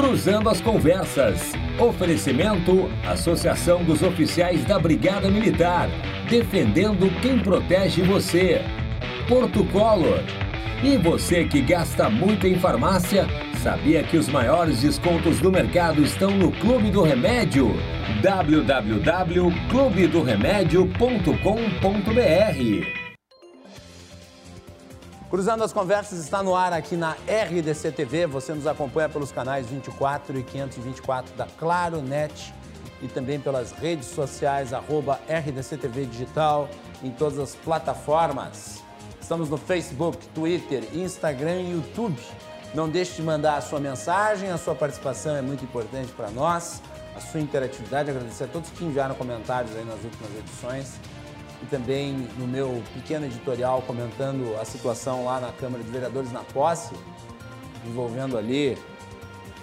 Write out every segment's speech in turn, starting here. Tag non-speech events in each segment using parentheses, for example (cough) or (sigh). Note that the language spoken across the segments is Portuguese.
Cruzando as Conversas. Oferecimento: Associação dos Oficiais da Brigada Militar. Defendendo quem protege você. Porto Color. E você que gasta muito em farmácia, sabia que os maiores descontos do mercado estão no Clube do Remédio? www.clubedoremédio.com.br Cruzando as Conversas está no ar aqui na RDC TV. Você nos acompanha pelos canais 24 e 524 da Claro Net e também pelas redes sociais, arroba RDC TV Digital, em todas as plataformas. Estamos no Facebook, Twitter, Instagram e YouTube. Não deixe de mandar a sua mensagem, a sua participação é muito importante para nós, a sua interatividade. Agradecer a todos que enviaram comentários aí nas últimas edições e também no meu pequeno editorial comentando a situação lá na Câmara de Vereadores na posse, envolvendo ali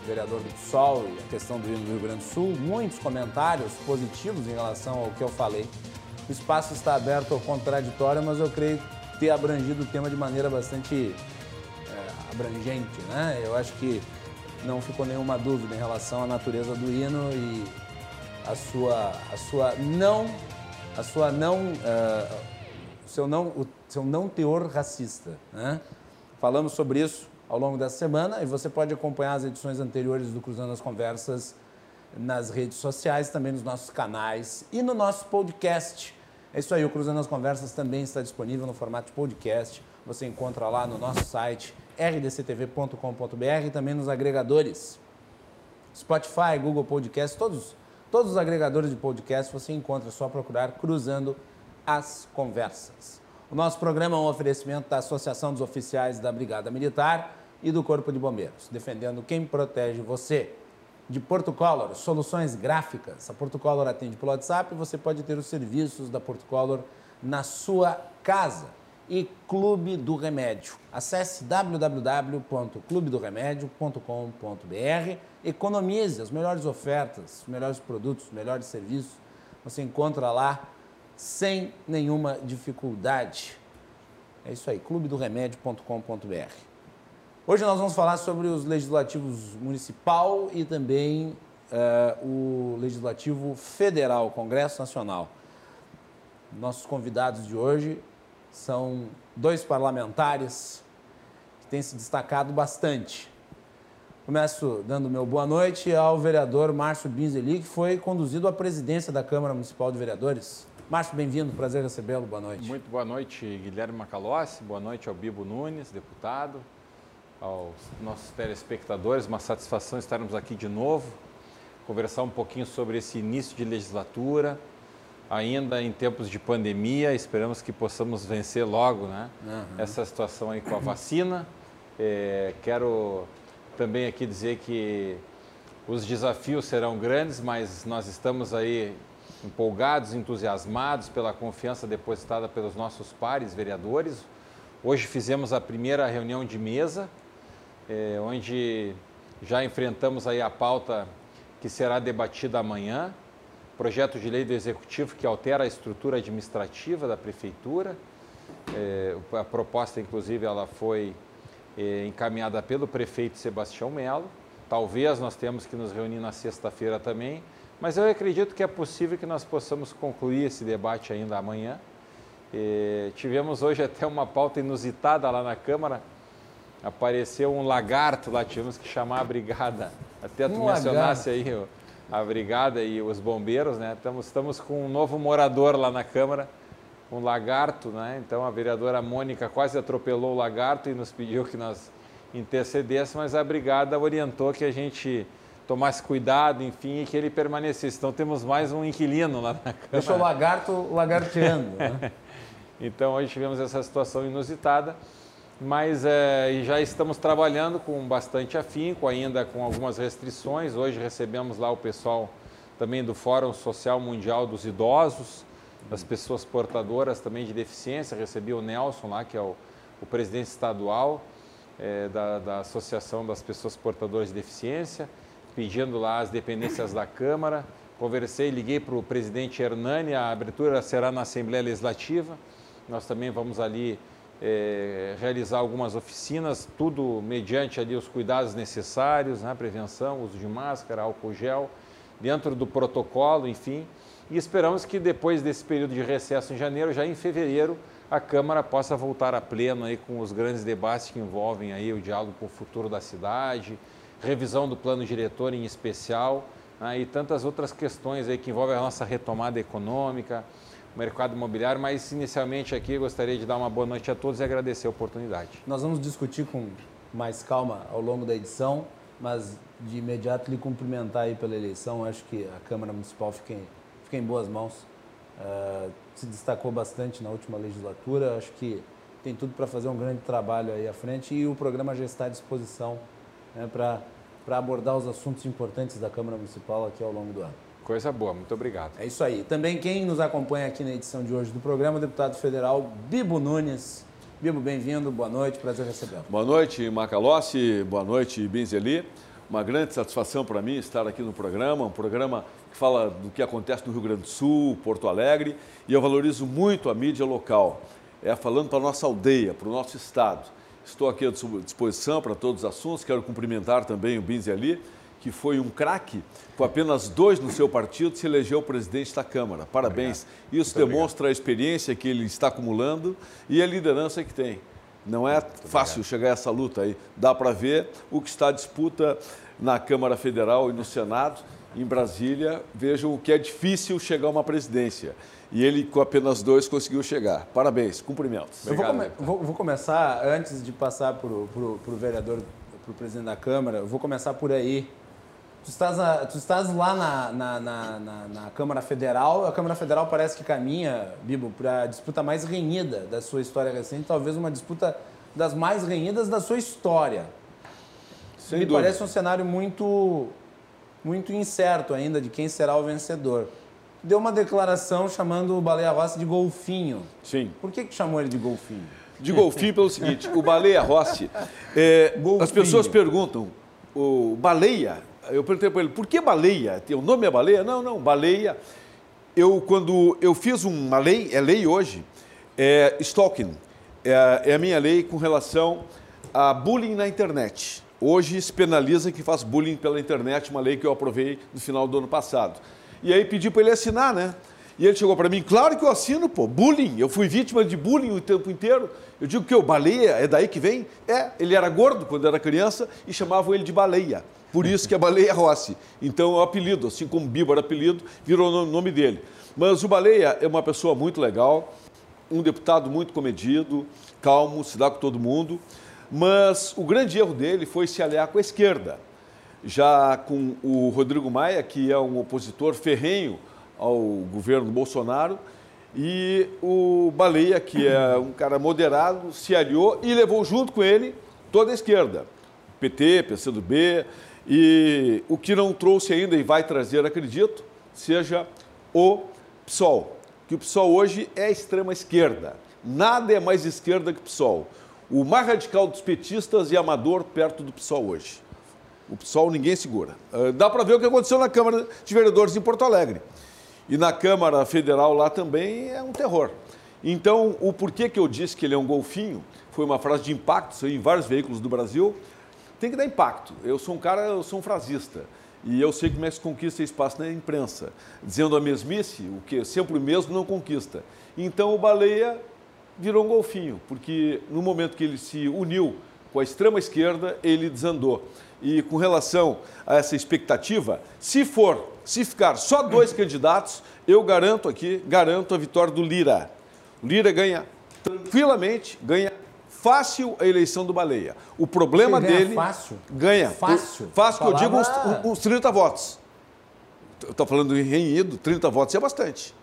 o vereador do Sol e a questão do hino do Rio Grande do Sul. Muitos comentários positivos em relação ao que eu falei. O espaço está aberto ao contraditório, mas eu creio ter abrangido o tema de maneira bastante é, abrangente. Né? Eu acho que não ficou nenhuma dúvida em relação à natureza do hino e a sua, a sua não a sua não, uh, seu não, o seu não teor racista. Né? Falamos sobre isso ao longo dessa semana e você pode acompanhar as edições anteriores do Cruzando as Conversas nas redes sociais, também nos nossos canais e no nosso podcast. É isso aí, o Cruzando as Conversas também está disponível no formato de podcast. Você encontra lá no nosso site rdctv.com.br e também nos agregadores Spotify, Google Podcast, todos Todos os agregadores de podcast você encontra, é só procurar Cruzando as Conversas. O nosso programa é um oferecimento da Associação dos Oficiais da Brigada Militar e do Corpo de Bombeiros, defendendo quem protege você. De Porto Color, soluções gráficas. A Porto Color atende pelo WhatsApp e você pode ter os serviços da Porto Color na sua casa e Clube do Remédio. Acesse www.clubedoremédio.com.br. Economize as melhores ofertas, os melhores produtos, os melhores serviços. Você encontra lá sem nenhuma dificuldade. É isso aí, clubedoremédio.com.br. Hoje nós vamos falar sobre os legislativos municipal e também uh, o legislativo federal, Congresso Nacional. Nossos convidados de hoje são dois parlamentares que têm se destacado bastante. Começo dando meu boa noite ao vereador Márcio Binzeli, que foi conduzido à presidência da Câmara Municipal de Vereadores. Márcio, bem-vindo, prazer recebê-lo, boa noite. Muito boa noite, Guilherme Macalossi, boa noite ao Bibo Nunes, deputado, aos nossos telespectadores, uma satisfação estarmos aqui de novo, conversar um pouquinho sobre esse início de legislatura, ainda em tempos de pandemia, esperamos que possamos vencer logo né, uhum. essa situação aí com a vacina. É, quero também aqui dizer que os desafios serão grandes, mas nós estamos aí empolgados, entusiasmados pela confiança depositada pelos nossos pares vereadores. Hoje fizemos a primeira reunião de mesa, é, onde já enfrentamos aí a pauta que será debatida amanhã projeto de lei do Executivo que altera a estrutura administrativa da Prefeitura. É, a proposta, inclusive, ela foi encaminhada pelo prefeito Sebastião Melo. Talvez nós tenhamos que nos reunir na sexta-feira também, mas eu acredito que é possível que nós possamos concluir esse debate ainda amanhã. É, tivemos hoje até uma pauta inusitada lá na Câmara. Apareceu um lagarto lá, tivemos que chamar a brigada. Até tu um mencionasse lagarto. aí a brigada e os bombeiros, né? Estamos, estamos com um novo morador lá na Câmara, um lagarto, né? Então a vereadora Mônica quase atropelou o lagarto e nos pediu que nós intercedêssemos, mas a brigada orientou que a gente tomasse cuidado, enfim, e que ele permanecesse. Então temos mais um inquilino lá na Câmara. Deixou o lagarto lagarteando, né? (laughs) então hoje tivemos essa situação inusitada mas é, já estamos trabalhando com bastante afinco, ainda com algumas restrições. Hoje recebemos lá o pessoal também do Fórum Social Mundial dos Idosos, das pessoas portadoras também de deficiência. Recebi o Nelson lá, que é o, o presidente estadual é, da, da Associação das Pessoas Portadoras de Deficiência, pedindo lá as dependências da Câmara. Conversei, liguei para o presidente Hernani, a abertura será na Assembleia Legislativa. Nós também vamos ali é, realizar algumas oficinas, tudo mediante ali os cuidados necessários, né, prevenção, uso de máscara, álcool gel, dentro do protocolo, enfim. E esperamos que depois desse período de recesso em janeiro, já em fevereiro, a Câmara possa voltar a pleno aí com os grandes debates que envolvem aí o diálogo com o futuro da cidade, revisão do plano diretor em especial, né, e tantas outras questões aí que envolvem a nossa retomada econômica, o mercado imobiliário, mas inicialmente aqui gostaria de dar uma boa noite a todos e agradecer a oportunidade. Nós vamos discutir com mais calma ao longo da edição, mas de imediato lhe cumprimentar aí pela eleição. Acho que a Câmara Municipal fica fica em boas mãos. Uh, se destacou bastante na última legislatura. Acho que tem tudo para fazer um grande trabalho aí à frente e o programa já está à disposição né, para abordar os assuntos importantes da Câmara Municipal aqui ao longo do ano. Coisa boa, muito obrigado. É isso aí. Também quem nos acompanha aqui na edição de hoje do programa, o deputado federal Bibo Nunes. Bibo, bem-vindo, boa noite, prazer recebê-lo. Boa noite, Macalossi, boa noite, Binzeli. Uma grande satisfação para mim estar aqui no programa, um programa que fala do que acontece no Rio Grande do Sul, Porto Alegre, e eu valorizo muito a mídia local, é falando para a nossa aldeia, para o nosso estado. Estou aqui à disposição para todos os assuntos, quero cumprimentar também o Binzeli, que foi um craque, com apenas dois no seu partido, se elegeu presidente da Câmara. Parabéns. Obrigado. Isso Muito demonstra obrigado. a experiência que ele está acumulando e a liderança que tem. Não é Muito fácil obrigado. chegar a essa luta aí. Dá para ver o que está a disputa na Câmara Federal e no Senado. Em Brasília, vejam o que é difícil chegar a uma presidência. E ele, com apenas dois, conseguiu chegar. Parabéns, cumprimentos. Eu vou, come vou, vou, começar, antes de passar para o vereador, para o presidente da Câmara, vou começar por aí. Tu estás, tu estás lá na, na, na, na, Câmara Federal, a Câmara Federal parece que caminha, Bibo, para a disputa mais renhida da sua história recente, talvez uma disputa das mais renhidas da sua história. Sem Me dúvida. parece um cenário muito, muito incerto ainda de quem será o vencedor. Deu uma declaração chamando o Baleia Rossi de golfinho. Sim. Por que, que chamou ele de golfinho? De golfinho pelo seguinte, o Baleia Rossi, é, as pessoas perguntam, o Baleia eu perguntei para ele, por que baleia? O nome é baleia? Não, não, baleia. Eu, quando eu fiz uma lei, é lei hoje, é stalking, é, é a minha lei com relação a bullying na internet. Hoje se penaliza quem faz bullying pela internet, uma lei que eu aprovei no final do ano passado. E aí pedi para ele assinar, né? E ele chegou para mim, claro que eu assino, pô, bullying. Eu fui vítima de bullying o tempo inteiro. Eu digo que o baleia é daí que vem? É, ele era gordo quando era criança e chamavam ele de baleia. Por isso que é Baleia Rossi. Então é o apelido, assim como era apelido, virou o nome dele. Mas o Baleia é uma pessoa muito legal, um deputado muito comedido, calmo, se dá com todo mundo. Mas o grande erro dele foi se aliar com a esquerda. Já com o Rodrigo Maia, que é um opositor ferrenho ao governo Bolsonaro, e o Baleia, que é um cara moderado, se aliou e levou junto com ele toda a esquerda. PT, PCdoB, e o que não trouxe ainda e vai trazer, acredito, seja o PSOL. Que o PSOL hoje é extrema esquerda. Nada é mais esquerda que o PSOL. O mais radical dos petistas e amador perto do PSOL hoje. O PSOL ninguém segura. Ah, dá para ver o que aconteceu na Câmara de Vereadores em Porto Alegre. E na Câmara Federal lá também é um terror. Então, o porquê que eu disse que ele é um golfinho foi uma frase de impacto em vários veículos do Brasil tem que dar impacto. Eu sou um cara, eu sou um frasista. E eu sei como é que se conquista espaço na imprensa. Dizendo a mesmice, o que sempre o mesmo não conquista. Então o Baleia virou um golfinho, porque no momento que ele se uniu com a extrema esquerda, ele desandou. E com relação a essa expectativa, se for, se ficar só dois (clears throat) candidatos, eu garanto aqui, garanto a vitória do Lira. O Lira ganha tranquilamente, ganha fácil a eleição do Baleia. O problema dele. Fácil? Ganha. Fácil. Fácil, que eu digo uns, uns 30 votos. Estou falando em renhido, 30 votos é bastante.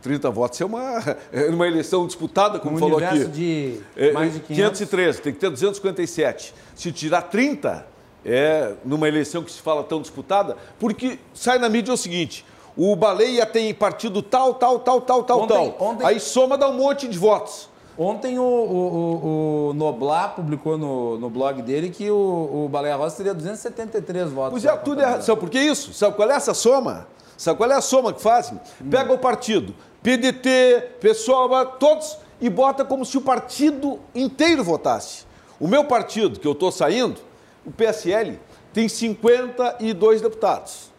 30 votos é uma, é uma eleição disputada, como um falou aqui. de é, mais de 500. 513, tem que ter 257. Se tirar 30, é numa eleição que se fala tão disputada, porque sai na mídia o seguinte, o Baleia tem partido tal, tal, tal, tal, tal, tal. Aí soma dá um monte de votos. Ontem o, o, o, Noblar publicou no, no blog dele que o, o Baleia Rosa teria 273 votos. Pois é, tudo errado. Sabe por que isso? Sabe qual é essa soma? Sabe qual é a soma que fazem? Hum. Pega o partido, PDT, pessoal, todos e bota como se o partido inteiro votasse. O meu partido, que eu estou saindo, o PSL, tem 52 deputados.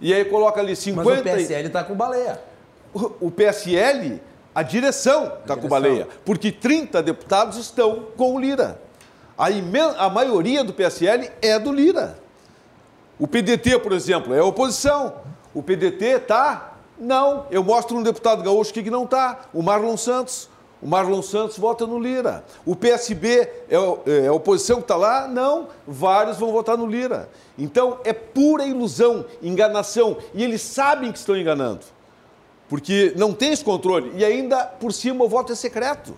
E aí coloca ali 50. Mas o PSL está com baleia. O PSL, a direção está com baleia, porque 30 deputados estão com o Lira. A, a maioria do PSL é do Lira. O PDT, por exemplo, é oposição. O PDT está? Não. Eu mostro um deputado gaúcho que não está, o Marlon Santos. O Marlon Santos vota no Lira. O PSB é, é a oposição que está lá? Não. Vários vão votar no Lira. Então é pura ilusão, enganação. E eles sabem que estão enganando. Porque não tem esse controle. E ainda, por cima, o voto é secreto.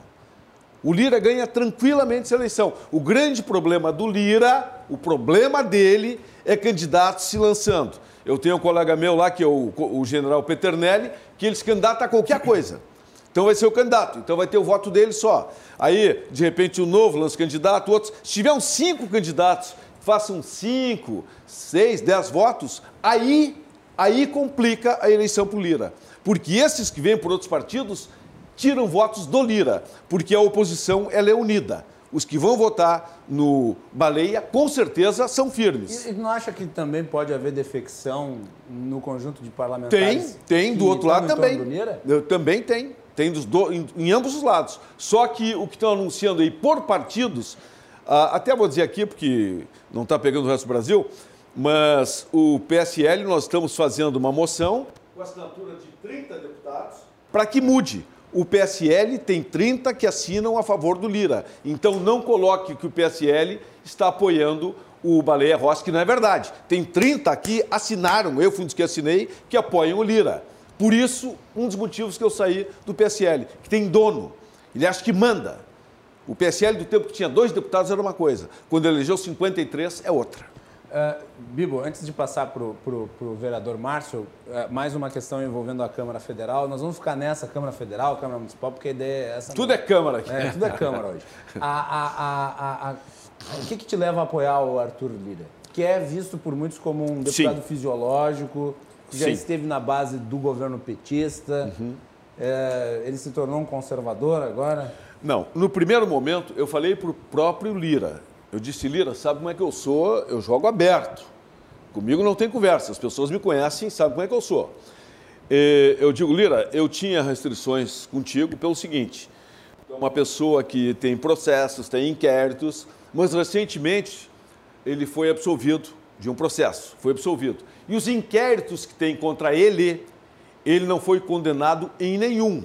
O Lira ganha tranquilamente essa eleição. O grande problema do Lira, o problema dele, é candidatos se lançando. Eu tenho um colega meu lá, que é o, o general Peternelli, que ele se candidata a qualquer coisa. Então vai ser o candidato, então vai ter o voto dele só. Aí, de repente, um novo lança candidato, outros. Se tiver uns cinco candidatos, façam cinco, seis, dez votos, aí, aí complica a eleição para o Lira. Porque esses que vêm por outros partidos tiram votos do Lira, porque a oposição ela é unida. Os que vão votar no Baleia, com certeza, são firmes. E não acha que também pode haver defecção no conjunto de parlamentares? Tem, tem. Do outro lado também. Também tem. Tem dos do, em, em, ambos os lados. Só que o que estão anunciando aí por partidos, ah, até vou dizer aqui, porque não está pegando o resto do Brasil, mas o PSL, nós estamos fazendo uma moção com assinatura de 30 deputados para que mude. O PSL tem 30 que assinam a favor do Lira. Então não coloque que o PSL está apoiando o Baleia Rossi, que não é verdade. Tem 30 que assinaram, eu fui um dos que assinei, que apoiam o Lira. Por isso, um dos motivos que eu saí do PSL, que tem dono. Ele acha que manda. O PSL do tempo que tinha dois deputados era uma coisa, quando elegeu 53 é outra. Uh, Bibo, antes de passar para o vereador Márcio, uh, mais uma questão envolvendo a Câmara Federal. Nós vamos ficar nessa Câmara Federal, Câmara Municipal, porque a ideia é essa. Tudo é Câmara aqui. É, tudo é Câmara hoje. A, a, a, o que, que, te leva a apoiar o Arthur Lira? Que é visto por muitos como um deputado Sim. fisiológico, que já Sim. esteve na base do governo petista. Uhum. É, ele se tornou um conservador agora? Não. No primeiro momento, eu falei para o próprio Lira. Eu disse, Lira, sabe como é que eu sou? Eu jogo aberto. Comigo não tem conversa. As pessoas me conhecem, sabem como é que eu sou. Eu digo, Lira, eu tinha restrições contigo pelo seguinte: é uma pessoa que tem processos, tem inquéritos, mas recentemente ele foi absolvido de um processo, foi absolvido. E os inquéritos que tem contra ele, ele não foi condenado em nenhum.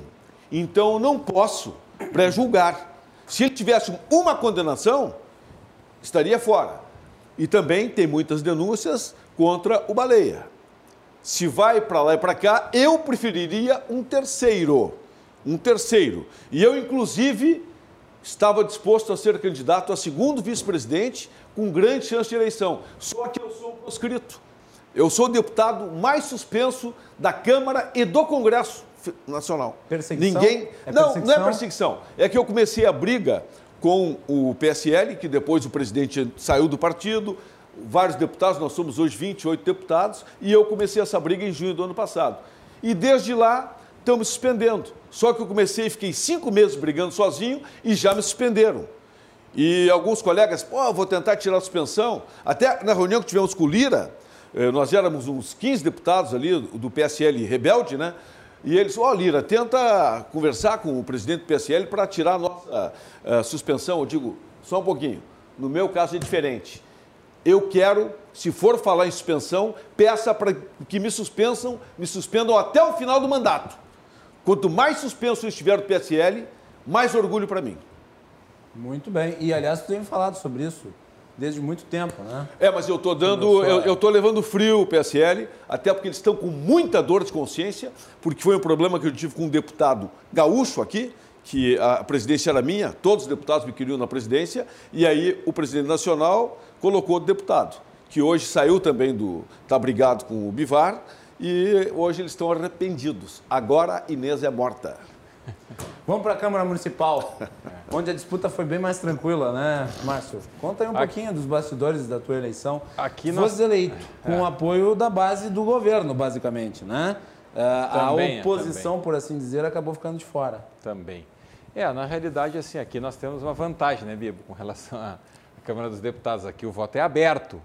Então, eu não posso pré-julgar. Se ele tivesse uma condenação, estaria fora. E também tem muitas denúncias contra o Baleia. Se vai para lá e para cá, eu preferiria um terceiro. Um terceiro. E eu, inclusive, estava disposto a ser candidato a segundo vice-presidente com grande chance de eleição. Só que eu sou proscrito. Eu sou o deputado mais suspenso da Câmara e do Congresso Nacional. Perseguição? Ninguém. É não, perseguição? não é perseguição. É que eu comecei a briga com o PSL, que depois o presidente saiu do partido, vários deputados, nós somos hoje 28 deputados, e eu comecei essa briga em junho do ano passado. E desde lá me suspendendo. Só que eu comecei e fiquei cinco meses brigando sozinho e já me suspenderam. E alguns colegas, pô, vou tentar tirar a suspensão. Até na reunião que tivemos com o Lira, eh, nós éramos uns 15 deputados ali do PSL rebelde, né? E eles, ó, oh, Lira, tenta conversar com o presidente do PSL para tirar a nossa uh, suspensão. Eu digo, só um pouquinho. No meu caso é diferente. Eu quero, se for falar em suspensão, peça para que me suspensam, me suspendam até o final do mandato. Quanto mais suspenso eu estiver do PSL, mais orgulho para mim. Muito bem. E, aliás, tu tem falado sobre isso desde muito tempo, né? É, mas eu estou dando, eu estou levando frio o PSL, até porque eles estão com muita dor de consciência, porque foi um problema que eu tive com um deputado gaúcho aqui, que a presidência era minha, todos os deputados me queriam na presidência, e aí o presidente nacional colocou o deputado, que hoje saiu também do, está brigado com o Bivar, e hoje eles estão arrependidos. Agora Inês é morta. Vamos para a Câmara Municipal, (laughs) onde a disputa foi bem mais tranquila, né, Márcio? Conta aí um Aqui... pouquinho dos bastidores da tua eleição. Aqui nós... Fosse eleito com é. o apoio da base do governo, basicamente, né? Uh, a oposição, também. por assim dizer, acabou ficando de fora. Também. É, na realidade, assim, aqui nós temos uma vantagem, né, Bibo, com relação à Câmara dos Deputados. Aqui o voto é aberto.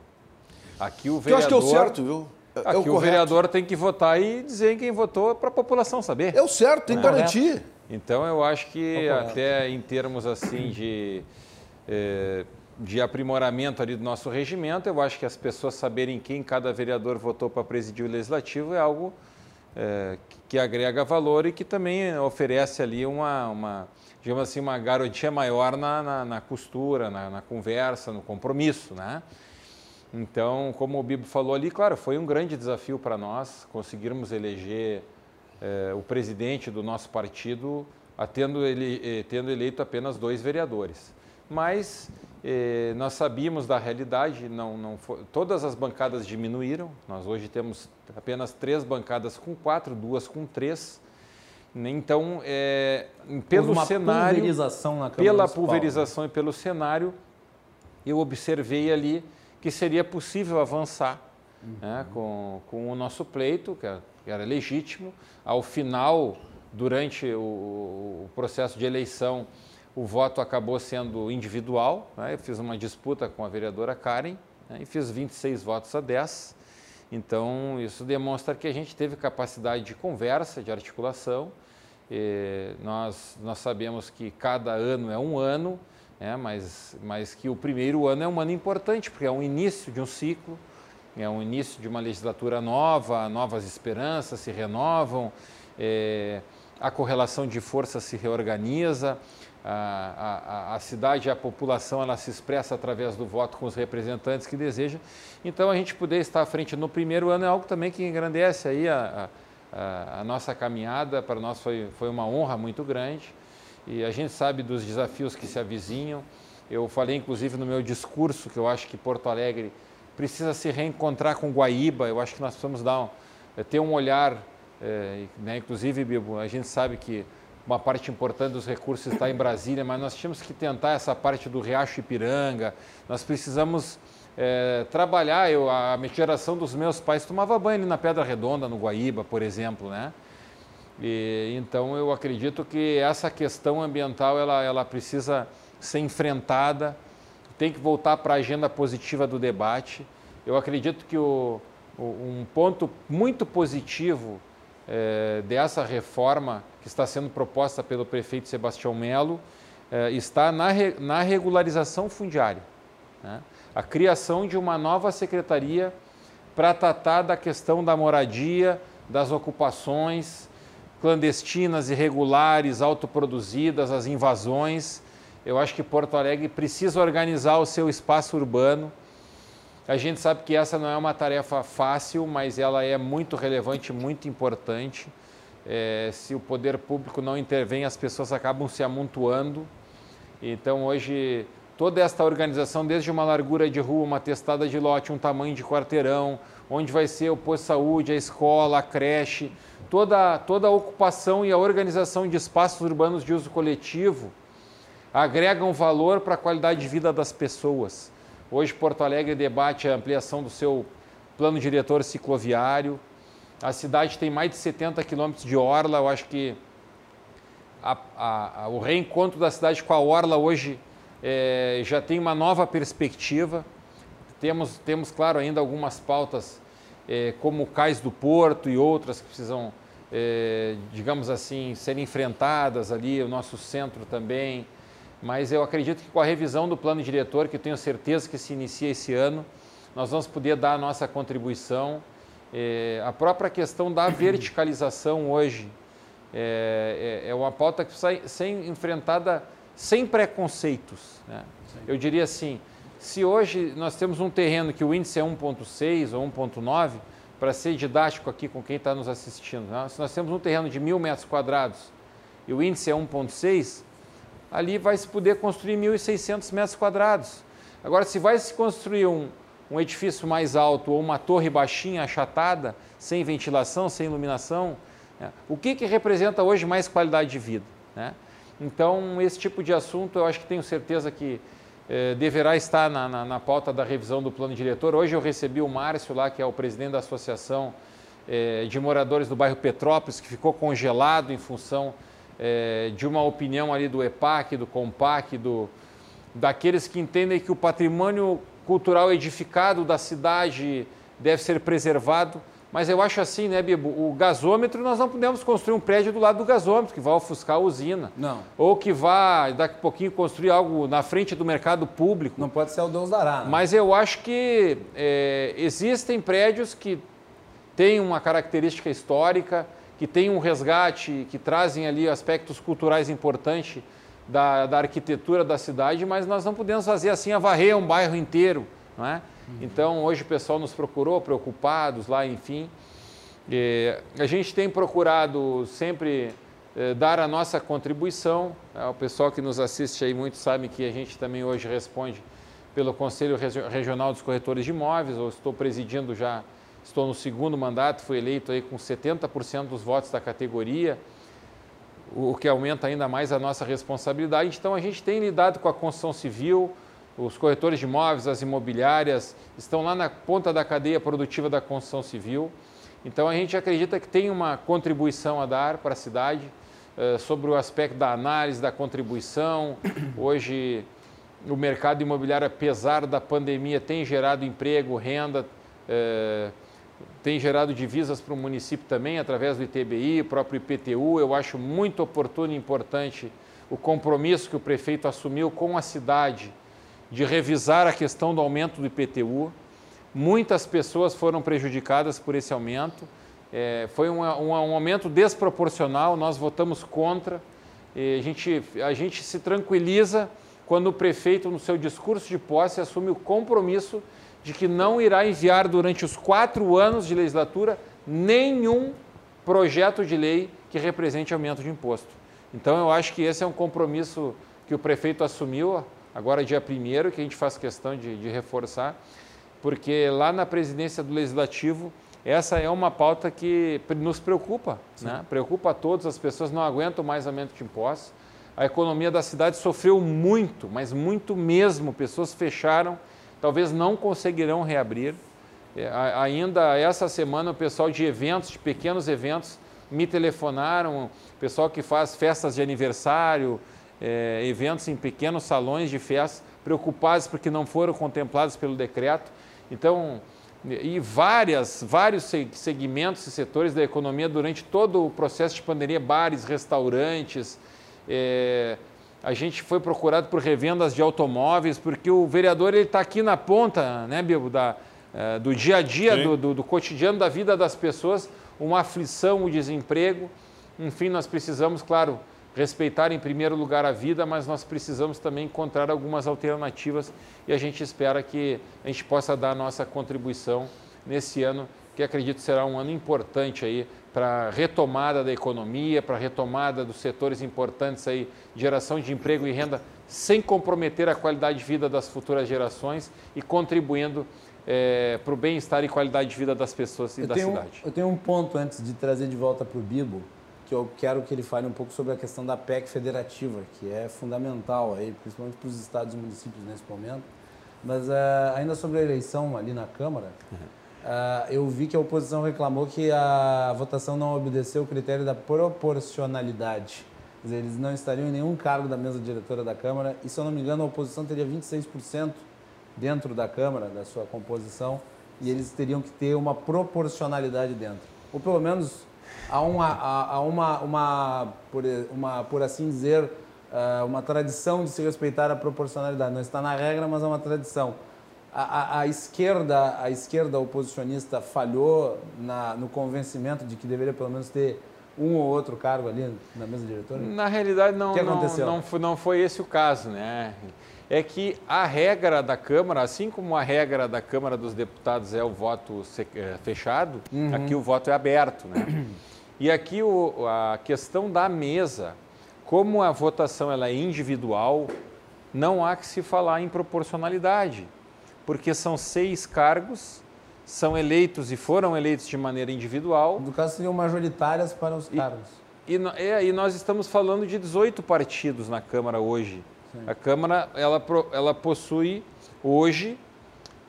Aqui o vereador... eu acho que é o certo, viu? É, é aqui o, o, vereador tem que votar e dizer quem votou para a população saber. É o certo, tem que é. garantir. Então, eu acho que até em termos, assim, de... Eh, de aprimoramento ali do nosso regimento, eu acho que as pessoas saberem quem cada vereador votou para presidir o legislativo é algo é, que agrega valor e que também oferece ali uma, uma digamos assim, uma garantia maior na, na, na costura, na, na, conversa, no compromisso, né? Então, como o Bibo falou ali, claro, foi um grande desafio para nós conseguirmos eleger é, o presidente do nosso partido, tendo, ele, eh, tendo eleito apenas dois vereadores. Mas eh, nós sabíamos da realidade, não, não foi, todas as bancadas diminuíram, nós hoje temos apenas três bancadas com quatro, duas com três, então, é, pelo uma cenário, pulverização pela Municipal, pulverização né? e pelo cenário, eu observei ali que seria possível avançar uhum. né, com, com o nosso pleito, que era, que era legítimo. Ao final, durante o, o, processo de eleição, o voto acabou sendo individual. Né, eu fiz uma disputa com a vereadora Karen né, e fiz 26 votos a 10. Então, isso demonstra que a gente teve capacidade de conversa, de articulação e nós, nós sabemos que cada ano é um ano, né, mas, mas que o primeiro ano é um ano importante, porque é um início de um ciclo, é um início de uma legislatura nova, novas esperanças se renovam, é, a correlação de forças se reorganiza, a, a, a, cidade e a população ela se expressa através do voto com os representantes que deseja. Então, a gente poder estar à frente no primeiro ano é algo também que engrandece aí a, a, nossa caminhada. Para nós foi, foi uma honra muito grande e a gente sabe dos desafios que se avizinham. Eu falei, inclusive, no meu discurso que eu acho que Porto Alegre precisa se reencontrar com Guaíba. Eu acho que nós precisamos dar um, é, ter um olhar, é, né? inclusive, Bibo, a gente sabe que uma parte importante dos recursos está em Brasília, mas nós tínhamos que tentar essa parte do Riacho Ipiranga. Nós precisamos é, trabalhar, eu, a geração dos meus pais tomava banho ali na Pedra Redonda, no Guaíba, por exemplo, né? E, então eu acredito que essa questão ambiental ela, ela precisa ser enfrentada, tem que voltar para a agenda positiva do debate. Eu acredito que o, o, um ponto muito positivo é, dessa reforma que está sendo proposta pelo prefeito Sebastião Melo é, está na, re, na regularização fundiária. Né? a criação de uma nova secretaria para tratar da questão da moradia, das ocupações clandestinas, irregulares, autoproduzidas, as invasões. Eu acho que Porto Alegre precisa organizar o seu espaço urbano. A gente sabe que essa não é uma tarefa fácil, mas ela é muito relevante, muito importante. É, se o poder público não intervém, as pessoas acabam se amontoando. Então, hoje, toda esta organização, desde uma largura de rua, uma testada de lote, um tamanho de quarteirão, onde vai ser o posto de saúde, a escola, a creche, toda, toda a ocupação e a organização de espaços urbanos de uso coletivo agregam valor para a qualidade de vida das pessoas. Hoje, Porto Alegre debate a ampliação do seu plano diretor cicloviário. A cidade tem mais de 70 quilômetros de orla. Eu acho que a, a, a, o reencontro da cidade com a orla hoje é, já tem uma nova perspectiva. Temos, temos claro, ainda algumas pautas, é, como o Cais do Porto e outras que precisam, é, digamos assim, serem enfrentadas ali, o nosso centro também. Mas eu acredito que com a revisão do plano diretor, que tenho certeza que se inicia esse ano, nós vamos poder dar a nossa contribuição. É, a própria questão da verticalização hoje é, é, é uma pauta que precisa ser enfrentada sem preconceitos. Né? Eu diria assim, se hoje nós temos um terreno que o índice é 1,6 ou 1,9, para ser didático aqui com quem está nos assistindo, né? se nós temos um terreno de mil metros quadrados e o índice é 1,6, ali vai se poder construir 1.600 metros quadrados. Agora, se vai se construir um, um edifício mais alto ou uma torre baixinha, achatada, sem ventilação, sem iluminação, né? o que, que representa hoje mais qualidade de vida? Né? Então, esse tipo de assunto eu acho que tenho certeza que eh, deverá estar na, na, na, pauta da revisão do plano diretor. Hoje eu recebi o Márcio lá, que é o presidente da Associação eh, de Moradores do bairro Petrópolis, que ficou congelado em função é, de uma opinião ali do EPAC, do COMPAC, do, daqueles que entendem que o patrimônio cultural edificado da cidade deve ser preservado. Mas eu acho assim, né, Bibo? O gasômetro, nós não podemos construir um prédio do lado do gasômetro, que vai ofuscar a usina. Não. Ou que vá, daqui a pouquinho, construir algo na frente do mercado público. Não pode ser o Deus dará. Né? Mas eu acho que é, existem prédios que têm uma característica histórica, que têm um resgate, que trazem ali aspectos culturais importantes da, da arquitetura da cidade, mas nós não podemos fazer assim, a varrer um bairro inteiro, não é? Então, hoje o pessoal nos procurou, preocupados lá, enfim. E a gente tem procurado sempre eh, dar a nossa contribuição. O pessoal que nos assiste aí muito sabe que a gente também hoje responde pelo Conselho Regional dos Corretores de Imóveis. Eu estou presidindo já, estou no segundo mandato, fui eleito aí com 70% dos votos da categoria o que aumenta ainda mais a nossa responsabilidade. Então, a gente tem lidado com a construção civil, os corretores de imóveis, as imobiliárias, estão lá na ponta da cadeia produtiva da construção civil. Então, a gente acredita que tem uma contribuição a dar para a cidade eh, sobre o aspecto da análise, da contribuição. Hoje, o mercado imobiliário, apesar da pandemia, tem gerado emprego, renda. Eh, tem gerado divisas para o município também, através do ITBI, próprio IPTU. Eu acho muito oportuno e importante o compromisso que o prefeito assumiu com a cidade de revisar a questão do aumento do IPTU. Muitas pessoas foram prejudicadas por esse aumento. É, foi um, um, um, aumento desproporcional, nós votamos contra. a, gente, a gente se tranquiliza quando o prefeito, no seu discurso de posse, assume o compromisso de que não irá enviar durante os quatro anos de legislatura nenhum projeto de lei que represente aumento de imposto. Então, eu acho que esse é um compromisso que o prefeito assumiu, agora dia 1 que a gente faz questão de, de reforçar, porque lá na presidência do Legislativo, essa é uma pauta que nos preocupa, né? preocupa a todos, as pessoas não aguentam mais aumento de impostos. A economia da cidade sofreu muito, mas muito mesmo, pessoas fecharam talvez não conseguirão reabrir. É, ainda essa semana, o pessoal de eventos, de pequenos eventos, me telefonaram, pessoal que faz festas de aniversário, é, eventos em pequenos salões de festas, preocupados porque não foram contemplados pelo decreto. Então, e várias, vários segmentos e setores da economia durante todo o processo de pandemia, bares, restaurantes, é, a gente foi procurado por revendas de automóveis, porque o vereador está aqui na ponta, né, Bibo, da, é, do dia a dia, do, do, do, cotidiano da vida das pessoas, uma aflição, o um desemprego. Enfim, nós precisamos, claro, respeitar em primeiro lugar a vida, mas nós precisamos também encontrar algumas alternativas e a gente espera que a gente possa dar a nossa contribuição nesse ano, que acredito será um ano importante aí para a retomada da economia, para a retomada dos setores importantes aí, geração de emprego e renda, sem comprometer a qualidade de vida das futuras gerações e contribuindo é, para o bem-estar e qualidade de vida das pessoas e eu da cidade. eu tenho um ponto antes de trazer de volta para o Bibo, que eu quero que ele fale um pouco sobre a questão da PEC federativa, que é fundamental aí, principalmente para os estados e municípios nesse momento. Mas uh, ainda sobre a eleição ali na Câmara, uhum. Uh, eu vi que a oposição reclamou que a votação não obedeceu o critério da proporcionalidade. Quer dizer, eles não estariam em nenhum cargo da mesa diretora da Câmara e, se eu não me engano, a oposição teria 26% dentro da Câmara, da sua composição, e eles teriam que ter uma proporcionalidade dentro. Ou pelo menos há uma, há uma, uma, por, uma, por assim dizer, uh, uma tradição de se respeitar a proporcionalidade. Não está na regra, mas é uma tradição a, a, esquerda, a esquerda oposicionista falhou na, no convencimento de que deveria pelo menos ter um ou outro cargo ali na mesa diretora? Na realidade, não, que aconteceu? não, não, foi, não foi esse o caso, né? É que a regra da Câmara, assim como a regra da Câmara dos Deputados é o voto é, fechado, uhum. aqui o voto é aberto, né? (clears throat) E aqui o, a questão da mesa, como a votação ela é individual, não há que se falar em proporcionalidade porque são seis cargos, são eleitos e foram eleitos de maneira individual. No caso, seriam majoritárias para os e, cargos. E, é, e nós estamos falando de 18 partidos na Câmara hoje. A Câmara ela, ela possui hoje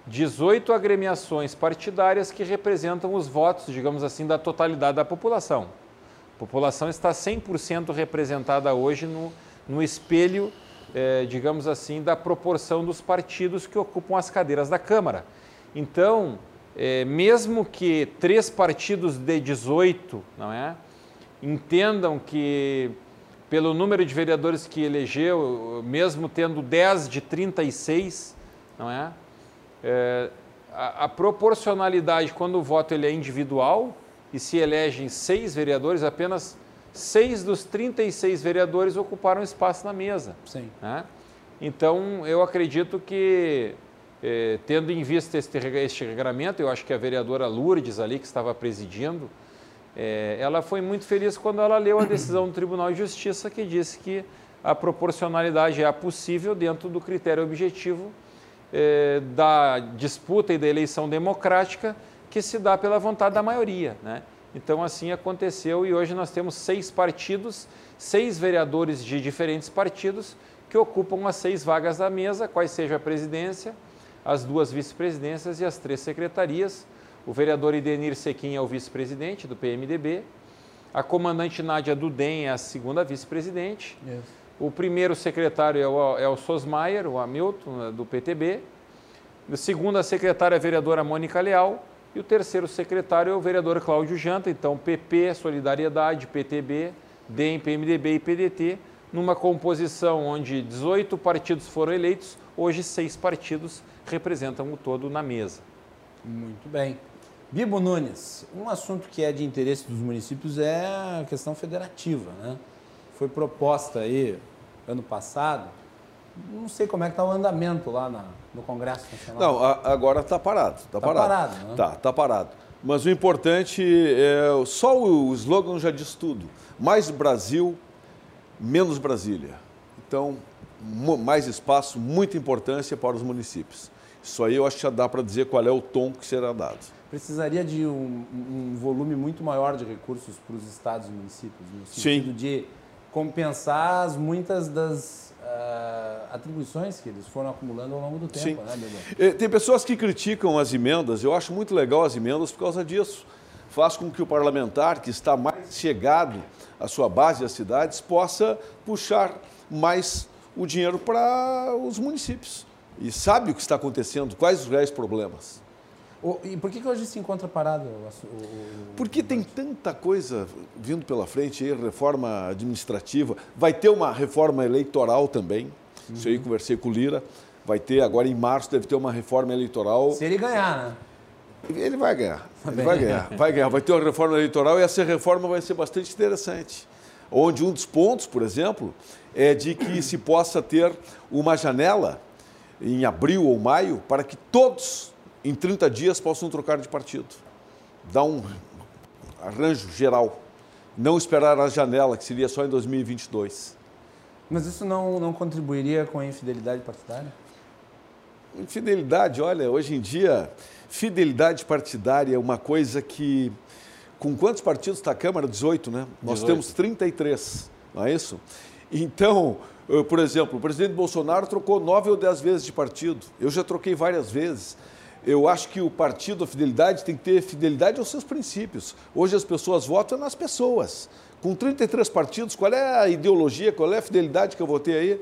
18 agremiações partidárias que representam os votos, digamos assim, da totalidade da população. A população está 100% representada hoje no, no espelho, eh, digamos assim, da proporção dos partidos que ocupam as cadeiras da Câmara. Então, eh, mesmo que três partidos de 18 não é, entendam que, pelo número de vereadores que elegeu, mesmo tendo 10 de 36, não é, é a, a, proporcionalidade, quando o voto ele é individual e se elegem seis vereadores, apenas seis dos 36 vereadores ocuparam espaço na mesa. Sim. Né? Então, eu acredito que, eh, tendo em vista este, este regramento, eu acho que a vereadora Lourdes ali, que estava presidindo, eh, ela foi muito feliz quando ela leu a decisão do Tribunal de Justiça que disse que a proporcionalidade é possível dentro do critério objetivo eh, da disputa e da eleição democrática que se dá pela vontade da maioria. Né? Então, assim aconteceu e hoje nós temos seis partidos, seis vereadores de diferentes partidos que ocupam as seis vagas da mesa, quais seja a presidência, as duas vice-presidências e as três secretarias. O vereador Idenir Sequim é o vice-presidente do PMDB, a comandante Nádia Dudem é a segunda vice-presidente, o primeiro secretário é o, é o Sosmaier, o Hamilton, do PTB, a segunda secretária é a vereadora Mônica Leal, e o terceiro secretário é o vereador Cláudio Janta, então PP, Solidariedade, PTB, DEM, PMDB e PDT, numa composição onde 18 partidos foram eleitos, hoje seis partidos representam o todo na mesa. Muito bem. Bibo Nunes, um assunto que é de interesse dos municípios é a questão federativa, né? Foi proposta aí ano passado, não sei como é que está o andamento lá na, no Congresso Nacional. Não, a, agora está parado. Está tá parado. parado né? Tá, tá parado. Mas o importante é. Só o slogan já diz tudo. Mais Brasil, menos Brasília. Então, mais espaço, muita importância para os municípios. Isso aí eu acho que já dá para dizer qual é o tom que será dado. Precisaria de um, um volume muito maior de recursos para os estados e municípios, no sentido Sim. de compensar as muitas das uh, atribuições que eles foram acumulando ao longo do tempo, Sim. né, Bebê? Tem pessoas que criticam as emendas, eu acho muito legal as emendas por causa disso. Faz com que o parlamentar, que está mais chegado à sua base, às cidades, possa puxar mais o dinheiro para os municípios. E sabe o que está acontecendo, quais os reais problemas. E por que, que hoje se encontra parado? O, o, Porque tem tanta coisa vindo pela frente, aí, reforma administrativa, vai ter uma reforma eleitoral também, uhum. isso aí conversei com o Lira, vai ter agora em março, deve ter uma reforma eleitoral. Se ele ganhar, né? Ele vai ganhar, tá ele vai ganhar, vai ganhar, vai ter uma reforma eleitoral e essa reforma vai ser bastante interessante. Onde um dos pontos, por exemplo, é de que se possa ter uma janela em abril ou maio para que todos em 30 dias possam trocar de partido. Dar um arranjo geral. Não esperar a janela, que seria só em 2022. Mas isso não, não contribuiria com a infidelidade partidária? Infidelidade, olha, hoje em dia, fidelidade partidária é uma coisa que. Com quantos partidos está a Câmara? 18, né? 18. Nós temos 33, não é isso? Então, por exemplo, o presidente Bolsonaro trocou nove ou dez vezes de partido. Eu já troquei várias vezes eu acho que o partido, a fidelidade, tem que ter fidelidade aos seus princípios. Hoje as pessoas votam nas pessoas. Com 33 partidos, qual é a ideologia, qual é a fidelidade que eu vou ter aí?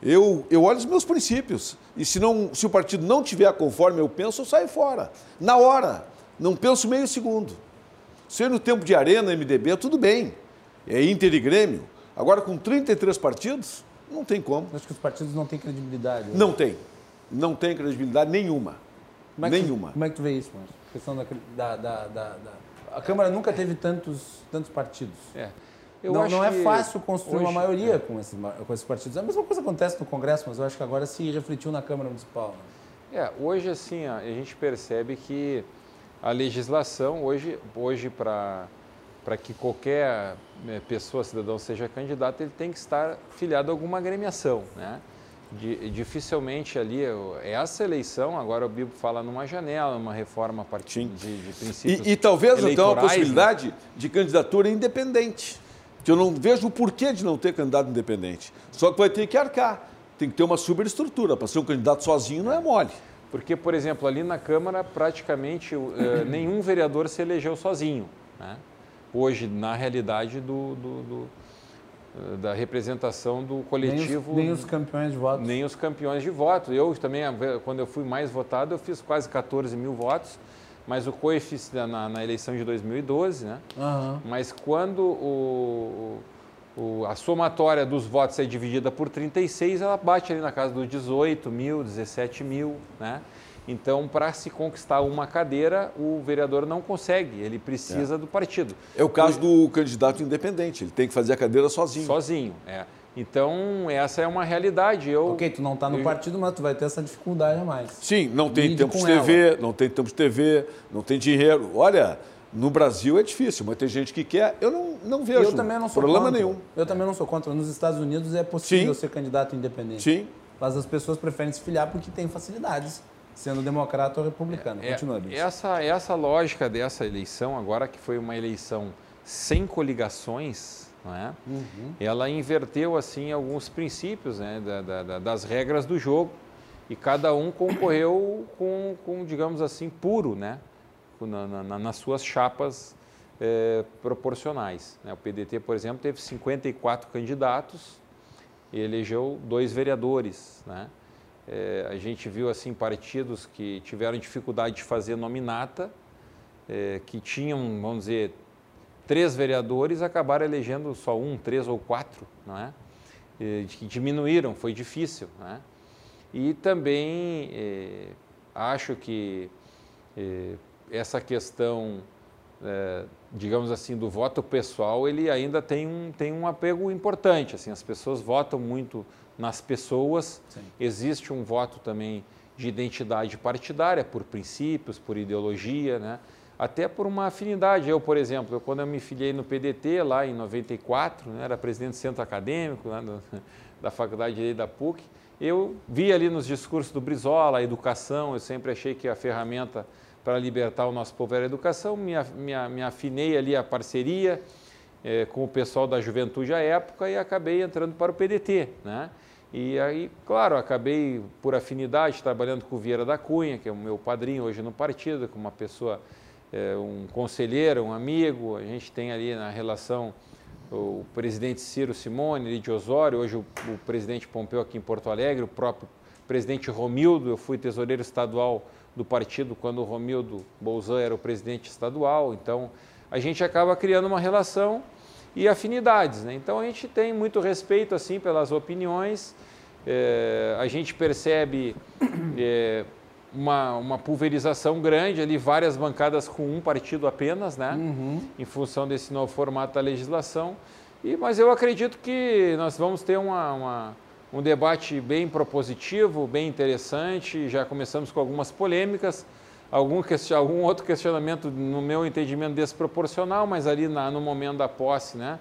Eu, eu olho os meus princípios. E se, não, se o partido não tiver conforme eu penso, eu saio fora. Na hora. Não penso meio segundo. Se no tempo de Arena, MDB, tudo bem. É Inter e Grêmio. Agora, com 33 partidos, não tem como. Acho que os partidos não têm credibilidade. Né? Não tem. Não tem credibilidade nenhuma. Como é Nenhuma. Tu, como é que tu vê isso, Márcio? A questão da, da, da, da, A Câmara nunca teve tantos, tantos partidos. É. Eu não, não é fácil construir hoje, uma maioria é. com, esses, com esses partidos. A mesma coisa acontece no Congresso, mas eu acho que agora se refletiu na Câmara Municipal. Né? É, hoje assim, a gente percebe que a legislação, hoje, hoje para para que qualquer né, pessoa, cidadão, seja candidato, ele tem que estar filiado a alguma agremiação, né? dificilmente ali, é essa eleição, agora o Bibo fala numa janela, numa reforma a partir de, de, princípios E, e talvez então a possibilidade né? de candidatura independente, que eu não vejo o porquê de não ter candidato independente. Só que vai ter que arcar, tem que ter uma superestrutura, para ser um candidato sozinho não é mole. Porque, por exemplo, ali na Câmara, praticamente uh, nenhum vereador se elegeu sozinho. Né? Hoje na realidade do, do, do da representação do coletivo. Nem os, nem os, campeões de votos. Nem os campeões de votos. Eu também, quando eu fui mais votado, eu fiz quase 14 mil votos, mas o coeficiente na, na eleição de 2012, né? Uhum. Mas quando o, o, a somatória dos votos é dividida por 36, ela bate ali na casa dos 18 mil, 17 mil, né? Então, para se conquistar uma cadeira, o vereador não consegue, ele precisa é. do partido. É o caso do candidato independente, ele tem que fazer a cadeira sozinho. Sozinho, é. Então, essa é uma realidade. Eu, ok, tu não está no eu... partido, mas tu vai ter essa dificuldade a mais. Sim, não tem tempo de TV, ela. não tem tempo de TV, não tem dinheiro. Olha, no Brasil é difícil, mas tem gente que quer. Eu não, não vejo eu também não sou problema contra. nenhum. Eu também não sou contra. Nos Estados Unidos é possível Sim. ser candidato independente. Sim. Mas as pessoas preferem se filiar porque tem facilidades sendo democrata ou republicano. É, Continua, Bicho. Essa, essa lógica dessa eleição, agora que foi uma eleição sem coligações, não é? Uhum. ela inverteu assim alguns princípios né, da, da, das regras do jogo e cada um concorreu (coughs) com, com digamos assim, puro, né? Na, na, nas suas chapas é, proporcionais. Né? O PDT, por exemplo, teve 54 candidatos e elegeu dois vereadores. Né? É, a gente viu assim partidos que tiveram dificuldade de fazer nominata, é, que tinham, vamos dizer, três vereadores, acabaram elegendo só um, três ou quatro, não é? E, que diminuíram, foi difícil, né? E também é, acho que é, essa questão, é, digamos assim, do voto pessoal, ele ainda tem um, tem um apego importante. Assim, as pessoas votam muito nas pessoas. Sim. Existe um voto também de identidade partidária, por princípios, por ideologia, né? até por uma afinidade. Eu, por exemplo, eu, quando eu me filiei no PDT, lá em 94, né, era presidente do centro acadêmico né, do, (laughs) da Faculdade de Lei da PUC, eu vi ali nos discursos do Brizola a educação, eu sempre achei que a ferramenta para libertar o nosso povo era a educação, me, me, me afinei ali a parceria eh, com o pessoal da juventude à época e acabei entrando para o PDT, né? E aí, claro, acabei por afinidade trabalhando com o Vieira da Cunha, que é o meu padrinho hoje no partido, com uma pessoa, é, um conselheiro, um amigo. A gente tem ali na relação o presidente Ciro Simone, de Osório, hoje o, o presidente Pompeu aqui em Porto Alegre, o próprio presidente Romildo, eu fui tesoureiro estadual do partido quando o Romildo Bolzan era o presidente estadual. Então, a gente acaba criando uma relação e afinidades. Né? Então a gente tem muito respeito assim pelas opiniões, é, a gente percebe é, uma, uma, pulverização grande ali, várias bancadas com um partido apenas, né? Uhum. em função desse novo formato da legislação. E, mas eu acredito que nós vamos ter uma, uma, um debate bem propositivo, bem interessante. Já começamos com algumas polêmicas algum, algum outro questionamento, no meu entendimento, desproporcional, mas ali na, no momento da posse, né?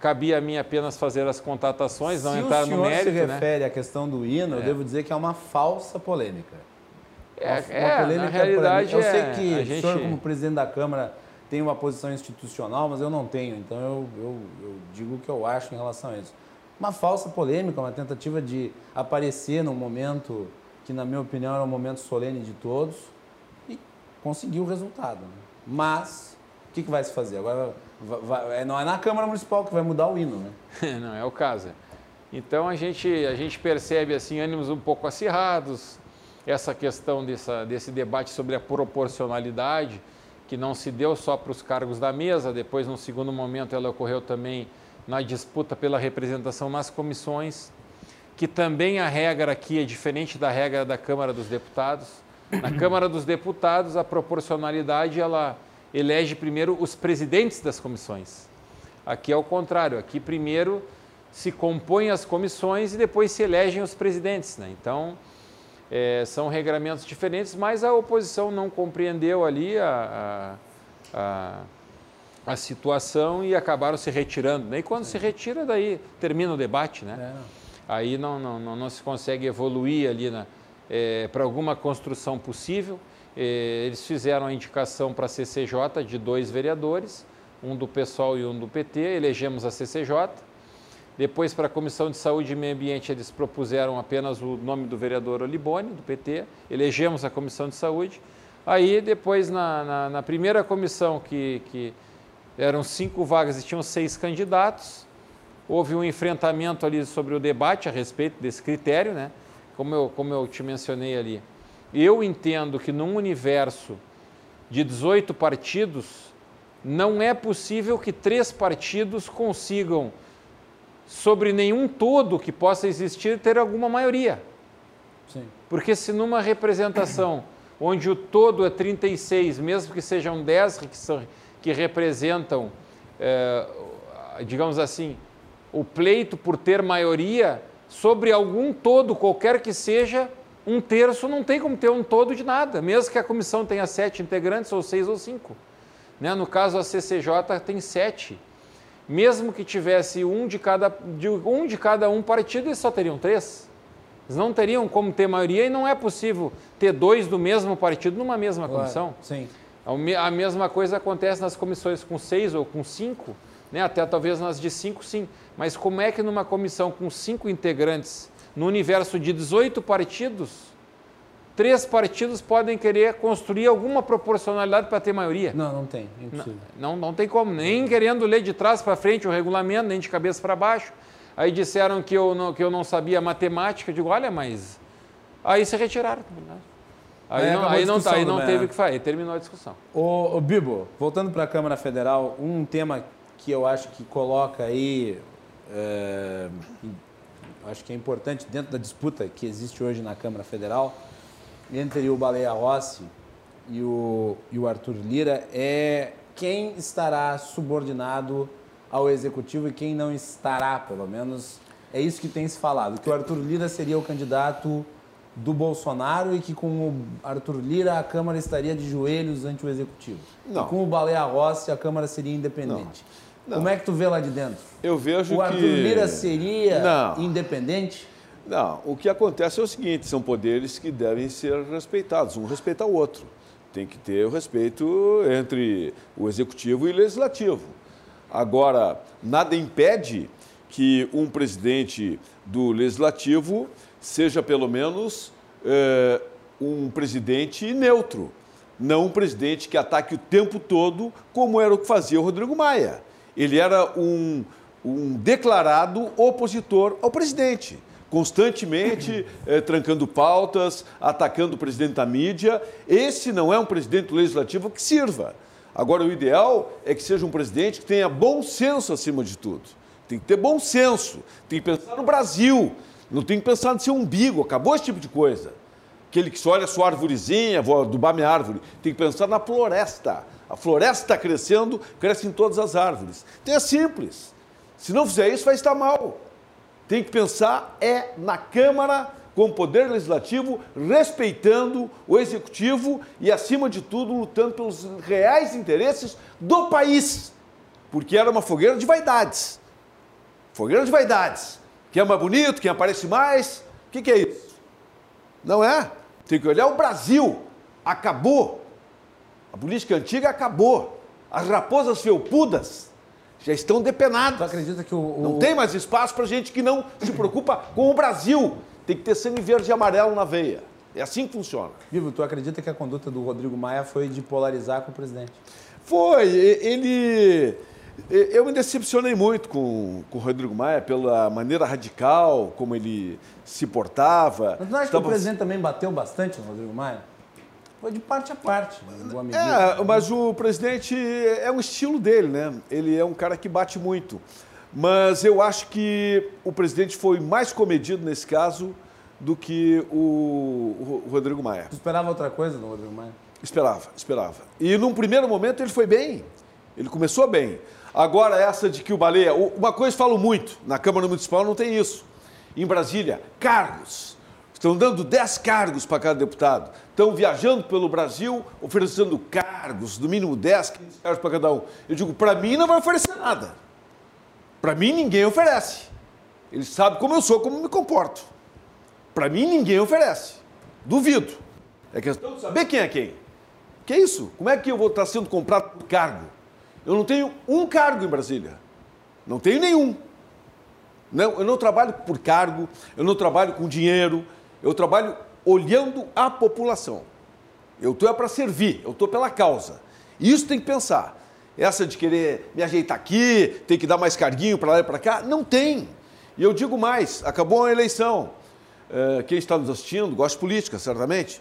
Cabia a mim apenas fazer as contatações, não entrar no mérito. Se o senhor se refere né? à questão do hino, é. eu devo dizer que é uma falsa polêmica. É, uma, é, uma polêmica na realidade Eu sei é, que o gente... senhor, como presidente da Câmara, tem uma posição institucional, mas eu não tenho. Então, eu, eu, eu digo o que eu acho em relação a isso. Uma falsa polêmica, uma tentativa de aparecer num momento que, na minha opinião, era um momento solene de todos conseguiu o resultado. Né? Mas, o que, que vai se fazer? Agora, vai, é, não é na Câmara Municipal que vai mudar o hino, né? (laughs) não, é o caso. Então, a gente, a gente percebe, assim, ânimos um pouco acirrados, essa questão dessa, desse debate sobre a proporcionalidade, que não se deu só para os cargos da mesa, depois, no segundo momento, ela ocorreu também na disputa pela representação nas comissões, que também a regra aqui é diferente da regra da Câmara dos Deputados. Na Câmara dos Deputados, a proporcionalidade ela elege primeiro os presidentes das comissões. Aqui é o contrário, aqui primeiro se compõem as comissões e depois se elegem os presidentes. Né? Então, é, são regramentos diferentes, mas a oposição não compreendeu ali a, a, a, a situação e acabaram se retirando. Né? E quando se retira, daí termina o debate. Né? É. Aí não, não, não, não se consegue evoluir ali na, é, para alguma construção possível. É, eles fizeram a indicação para a CCJ de dois vereadores, um do PSOL e um do PT, elegemos a CCJ. Depois, para a Comissão de Saúde e Meio Ambiente, eles propuseram apenas o nome do vereador Olibone, do PT, elegemos a Comissão de Saúde. Aí, depois, na, na, na primeira comissão que, que eram cinco vagas e tinham seis candidatos. Houve um enfrentamento ali sobre o debate a respeito desse critério, né? Como eu, como eu te mencionei ali. Eu entendo que num universo de 18 partidos, não é possível que três partidos consigam, sobre nenhum todo que possa existir, ter alguma maioria. Sim. Porque se numa representação (clears throat) onde o todo é 36, mesmo que sejam 10 que, são, que representam, é, digamos assim, o pleito por ter maioria, sobre algum todo, qualquer que seja, um terço não tem como ter um todo de nada, mesmo que a comissão tenha sete integrantes, ou seis ou cinco. Né? No caso, a CCJ tem sete. Mesmo que tivesse um de cada, de um, de cada um partido, eles só teriam três. Eles não teriam como ter maioria e não é possível ter dois do mesmo partido numa mesma comissão. Sim. A mesma coisa acontece nas comissões com seis ou com cinco, né? até talvez nas de cinco, sim. Mas como é que numa comissão com cinco integrantes, no universo de 18 partidos, três partidos podem querer construir alguma proporcionalidade para ter maioria? Não, não tem. Impossível. Não, não, não tem como. Nem querendo ler de trás para frente o regulamento, nem de cabeça para baixo. Aí disseram que eu não, que eu não sabia matemática. Eu digo, olha, mas. Aí se retiraram. Aí, é, não, aí não, tá, aí não teve o que fazer, terminou a discussão. Ô, ô Bibo, voltando para a Câmara Federal, um tema que eu acho que coloca aí, é, acho que é importante dentro da disputa que existe hoje na Câmara Federal, entre o Baleia Rossi e o, e o Arthur Lira, é quem estará subordinado ao executivo e quem não estará, pelo menos é isso que tem se falado, que o Arthur Lira seria o candidato do Bolsonaro e que com o Arthur Lira a Câmara estaria de joelhos ante o executivo. Não. E com o Baleia Rossi a Câmara seria independente. Não. Não. Como é que tu vê lá de dentro? Eu vejo o que... O Arthur Lira seria Não. independente? Não, o que acontece é o seguinte, são poderes que devem ser respeitados, um respeita o outro. Tem que ter o respeito entre o executivo e o legislativo. Agora, nada impede que um presidente do legislativo seja pelo menos é, um presidente neutro, não um presidente que ataque o tempo todo, como era o que fazia o Rodrigo Maia. Ele era um, um declarado opositor ao presidente constantemente eh, trancando pautas, atacando o presidente da mídia. Esse não é um presidente legislativo que sirva. Agora, o ideal é que seja um presidente que tenha bom senso acima de tudo. Tem que ter bom senso, tem que pensar no Brasil, não tem que pensar no seu umbigo, acabou esse tipo de coisa. Aquele que só olha sua árvorezinha, vou adubar minha árvore, tem que pensar na floresta. A floresta está crescendo, cresce em todas as árvores. Então é simples. Se não fizer isso, vai estar mal. Tem que pensar é na Câmara com o poder legislativo, respeitando o executivo e, acima de tudo, lutando pelos reais interesses do país. Porque era uma fogueira de vaidades. Fogueira de vaidades. Quem é mais bonito, quem aparece mais. O que, que é isso? Não é? Tem que olhar o Brasil. Acabou. A política antiga acabou. As raposas felpudas já estão depenadas. Tu acredita que o, o... Não tem mais espaço para gente que não se preocupa com o Brasil tem que ter sangue verde e amarelo na veia. É assim que funciona. Vivo, tu acredita que a conduta do Rodrigo Maia foi de polarizar com o presidente? Foi. Ele. Eu me decepcionei muito com, com o Rodrigo Maia pela maneira radical como ele se portava. Mas não acha Estava... que o presidente também bateu bastante no Rodrigo Maia? Foi de parte a parte. É, mas o presidente é um estilo dele, né? Ele é um cara que bate muito. Mas eu acho que o presidente foi mais comedido nesse caso do que o, o Rodrigo Maia. Você esperava outra coisa do Rodrigo Maia? Esperava, esperava. E num primeiro momento ele foi bem. Ele começou bem. Agora, essa de que o Baleia. Uma coisa falo muito, na Câmara Municipal não tem isso. Em Brasília, cargos. Estão dando 10 cargos para cada deputado. Estão viajando pelo Brasil, oferecendo cargos, no mínimo 10, 15 cargos para cada um. Eu digo, para mim não vai oferecer nada. Para mim, ninguém oferece. Ele sabe como eu sou, como me comporto. Para mim, ninguém oferece. Duvido. É questão de saber quem é quem. Que é isso? Como é que eu vou estar sendo comprado por cargo? Eu não tenho um cargo em Brasília. Não tenho nenhum. Não, eu não trabalho por cargo, eu não trabalho com dinheiro, eu trabalho olhando a população. Eu estou é para servir, eu estou pela causa. E isso tem que pensar. Essa de querer me ajeitar aqui, tem que dar mais carguinho para lá e para cá, não tem. E eu digo mais, acabou a eleição. É, quem está nos assistindo, gosta de política, certamente.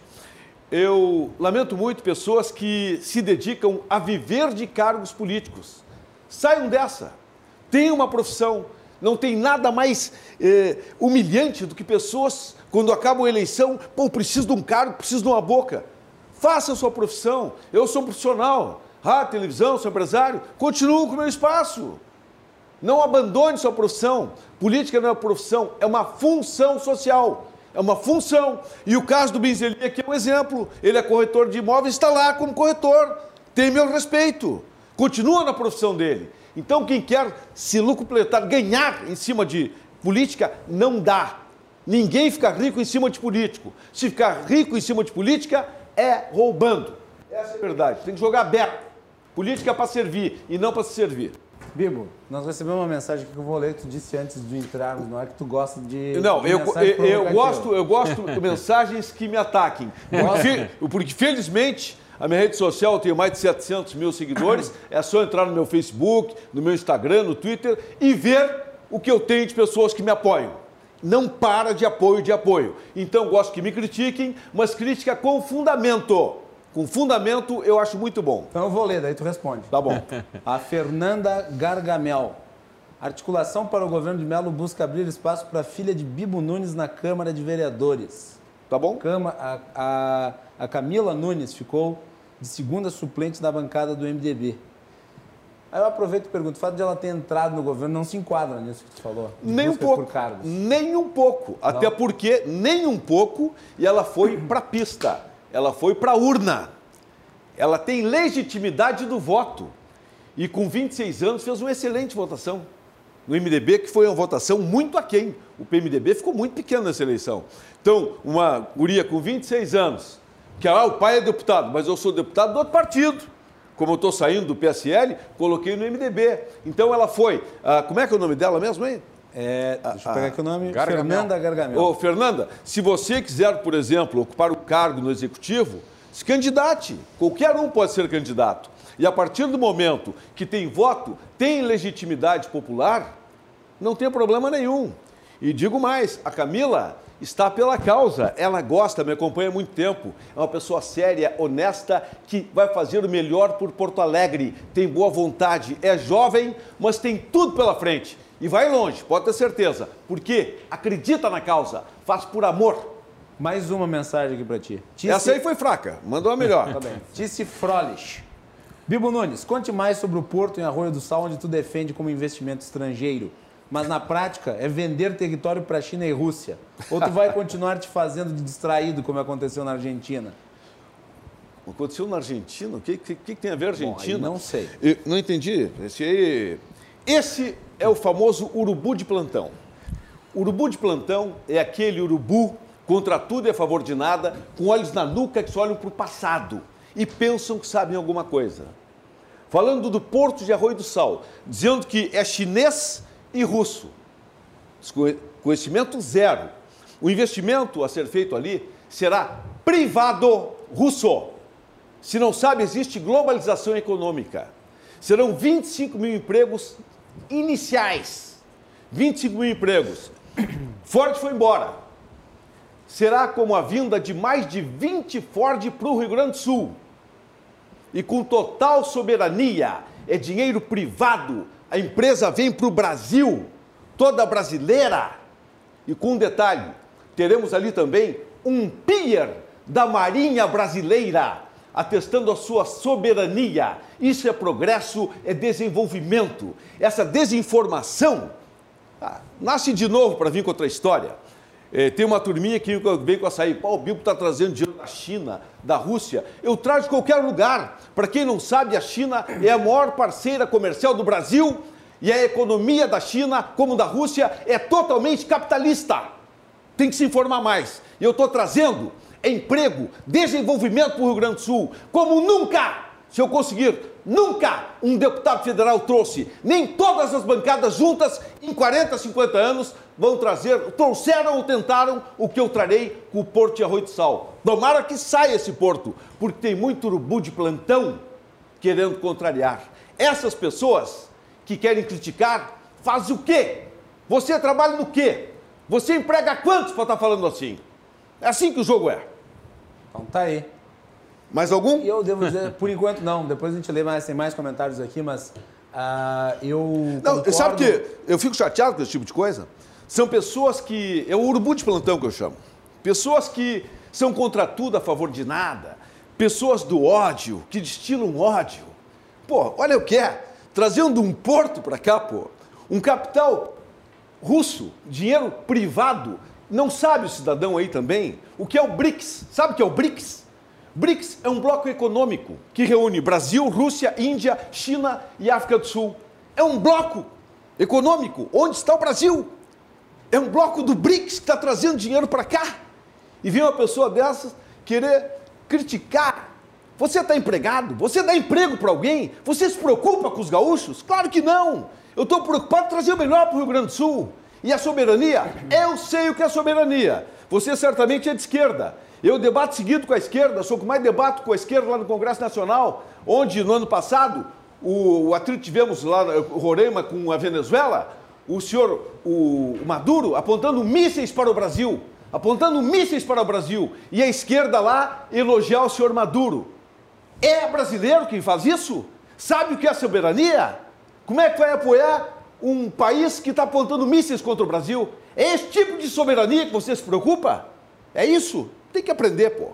Eu lamento muito pessoas que se dedicam a viver de cargos políticos. Saiam dessa. Tenham uma profissão. Não tem nada mais é, humilhante do que pessoas, quando acabam a eleição, pô, preciso de um cargo, preciso de uma boca. Faça a sua profissão. Eu sou um profissional. Rádio, televisão, sou empresário. Continuo com o meu espaço. Não abandone sua profissão. Política não é uma profissão, é uma função social. É uma função. E o caso do Benzeli aqui é um exemplo. Ele é corretor de imóveis, está lá como corretor. Tem meu respeito. Continua na profissão dele. Então, quem quer se lucupletar, ganhar em cima de política, não dá. Ninguém fica rico em cima de político. Se ficar rico em cima de política, é roubando. Essa é a verdade. Tem que jogar aberto. Política é para servir e não para se servir. Bibo, nós recebemos uma mensagem que eu vou ler tu disse antes de entrarmos, não é que tu gosta de. Não, de eu, eu, eu, gosto, eu gosto de mensagens que me ataquem. Porque, porque, felizmente, a minha rede social tenho mais de 700 mil seguidores. (coughs) É só entrar no meu Facebook, no meu Instagram, no Twitter e ver o que eu tenho de pessoas que me apoiam. Não para de apoio de apoio. Então, gosto que me critiquem, mas crítica com fundamento com fundamento, eu acho muito bom. Então eu vou ler, daí tu responde. Tá bom. (laughs) A Fernanda Gargamel. Articulação para o governo de Melo busca abrir espaço para a filha de Bibo Nunes na Câmara de Vereadores. Tá bom? Cama, a, a, a Camila Nunes ficou de segunda suplente da bancada do MDB. Aí eu aproveito e pergunto, o fato de ela ter entrado no governo não se enquadra nisso que tu falou? Nem um pouco. Nem um pouco. Não. Até porque, nem um pouco, e ela foi para pista ela foi para a urna. Ela tem legitimidade do voto. E com 26 anos fez uma excelente votação no MDB, que foi uma votação muito aquém. O PMDB ficou muito pequeno nessa eleição. Então, uma guria com 26 anos, que ah, o pai é deputado, mas eu sou deputado do outro partido. Como eu estou saindo do PSL, coloquei no MDB. Então ela foi. Ah, como é que é o nome dela mesmo, hein? É, deixa eu pegar aqui o nome. Gargamel. Fernanda Gargamel. Ô, Fernanda, se você quiser, por exemplo, ocupar o cargo no executivo, se candidate. Qualquer um pode ser candidato. E a partir do momento que tem voto, tem legitimidade popular, não tem problema nenhum. E digo mais, a Camila está pela causa. Ela gosta, me acompanha há muito tempo. É uma pessoa séria, honesta, que vai fazer o melhor por Porto Alegre. Tem boa vontade, é jovem, mas tem tudo pela frente. E vai longe, pode ter certeza. Porque acredita na causa, faz por amor. Mais uma mensagem aqui para ti. Tice... Essa aí foi fraca, mandou a melhor. (laughs) tá bem. Tice Frolich. Bibo Nunes, conte mais sobre o Porto em Arroio do Sal, onde tu defende como investimento estrangeiro. Mas na prática é vender território para China e Rússia. Ou tu vai continuar te fazendo de distraído, como aconteceu na Argentina? Aconteceu na Argentina? O que, que, que tem a ver a Argentina? Bom, não sei. Eu não entendi. Esse aí. Esse é o famoso urubu de plantão. Urubu de plantão é aquele urubu contra tudo e a favor de nada, com olhos na nuca que só olham para o passado e pensam que sabem alguma coisa. Falando do Porto de Arroio do Sal, dizendo que é chinês e russo. Conhecimento zero. O investimento a ser feito ali será privado russo. Se não sabe, existe globalização econômica. Serão 25 mil empregos iniciais. 25 mil empregos. (clears throat) Ford foi embora. Será como a vinda de mais de 20 Ford para o Rio Grande do Sul. E com total soberania, é dinheiro privado. A empresa vem para o Brasil, toda brasileira. E com um detalhe: teremos ali também um pier da Marinha Brasileira atestando a sua soberania. Isso é progresso, é desenvolvimento. Essa desinformação ah, nasce de novo para vir com outra história. É, tem uma turminha que vem com açaí. Pô, o Bibo está trazendo dinheiro da China, da Rússia. Eu trago de qualquer lugar. Para quem não sabe, a China é a maior parceira comercial do Brasil e a economia da China, como da Rússia, é totalmente capitalista. Tem que se informar mais. E eu estou trazendo emprego, desenvolvimento para o Rio Grande do Sul, como nunca, se eu conseguir, nunca um deputado federal trouxe, nem todas as bancadas juntas em 40, 50 anos vão trazer, trouxeram ou tentaram o que eu trarei com o Porto de Arroio de Sal. Tomara que saia esse porto, porque tem muito urubu de plantão querendo contrariar. Essas pessoas que querem criticar, fazem o quê? Você trabalha no quê? Você emprega quantos para estar tá falando assim? É assim que o jogo é. Então tá aí. Mais algum? Eu devo dizer, por enquanto não. Depois a gente lê mais, tem mais comentários aqui, mas uh, eu. Não, concordo... sabe que eu fico chateado com esse tipo de coisa? São pessoas que. É o urubu de plantão que eu chamo. Pessoas que são contra tudo, a favor de nada. Pessoas do ódio, que destilam ódio. Pô, olha o que é. Trazendo um porto para cá, pô. Um capital russo, dinheiro privado. Não sabe o cidadão aí também o que é o BRICS? Sabe o que é o BRICS? BRICS é um bloco econômico que reúne Brasil, Rússia, Índia, China e África do Sul. É um bloco econômico. Onde está o Brasil? É um bloco do BRICS que está trazendo dinheiro para cá. E vem uma pessoa dessas querer criticar. Você está empregado? Você dá emprego para alguém? Você se preocupa com os gaúchos? Claro que não. Eu estou preocupado em trazer o melhor para o Rio Grande do Sul. E a soberania? Eu sei o que é soberania. Você certamente é de esquerda. Eu debato seguido com a esquerda, sou que mais debato com a esquerda lá no Congresso Nacional, onde no ano passado o, o atrito tivemos lá no Roraima com a Venezuela, o senhor o Maduro apontando mísseis para o Brasil, apontando mísseis para o Brasil, e a esquerda lá elogiar o senhor Maduro. É brasileiro quem faz isso? Sabe o que é soberania? Como é que vai apoiar um país que está apontando mísseis contra o Brasil? É esse tipo de soberania que você se preocupa? É isso? Tem que aprender, pô.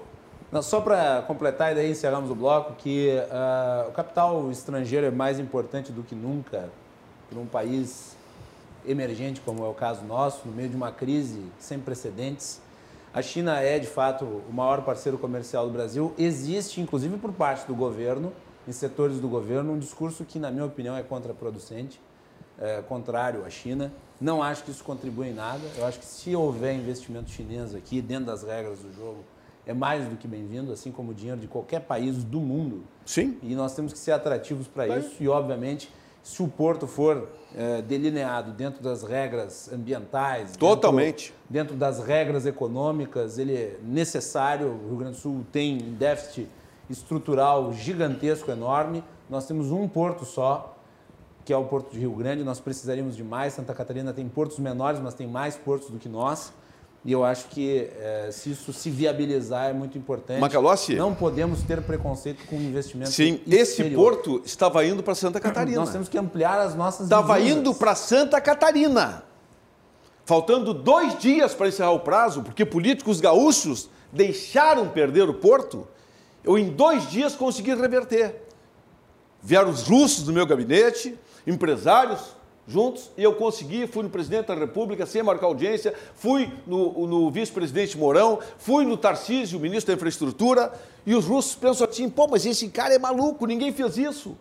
Não, só para completar e daí encerramos o bloco, que uh, o capital estrangeiro é mais importante do que nunca para um país emergente, como é o caso nosso, no meio de uma crise sem precedentes. A China é, de fato, o maior parceiro comercial do Brasil. Existe, inclusive por parte do governo, em setores do governo, um discurso que, na minha opinião, é contraproducente, é, contrário à China. Não acho que isso contribui em nada. Eu acho que se houver investimento chinês aqui, dentro das regras do jogo, é mais do que bem-vindo, assim como o dinheiro de qualquer país do mundo. Sim. E nós temos que ser atrativos para isso. E, obviamente, se o porto for é, delineado dentro das regras ambientais, totalmente dentro, dentro, das regras econômicas, ele é necessário. O Rio Grande do Sul tem um déficit estrutural gigantesco, enorme. Nós temos um porto só que é o Porto de Rio Grande. Nós precisaríamos de mais. Santa Catarina tem portos menores, mas tem mais portos do que nós. E eu acho que é, se isso se viabilizar é muito importante. Macalossi? Não podemos ter preconceito com investimento Sim, esse porto estava indo para Santa (clears throat) Catarina. Nós temos que ampliar as nossas Estava indo para Santa Catarina. Faltando dois dias para encerrar o prazo, porque políticos gaúchos deixaram perder o porto, eu em dois dias consegui reverter. Vieram os russos do meu gabinete, empresários juntos, e eu consegui, fui no presidente da República sem marcar audiência, fui no, no vice-presidente Mourão, fui no Tarcísio, ministro da Infraestrutura, e os russos pensam assim, pô, mas esse cara é maluco, ninguém fez isso.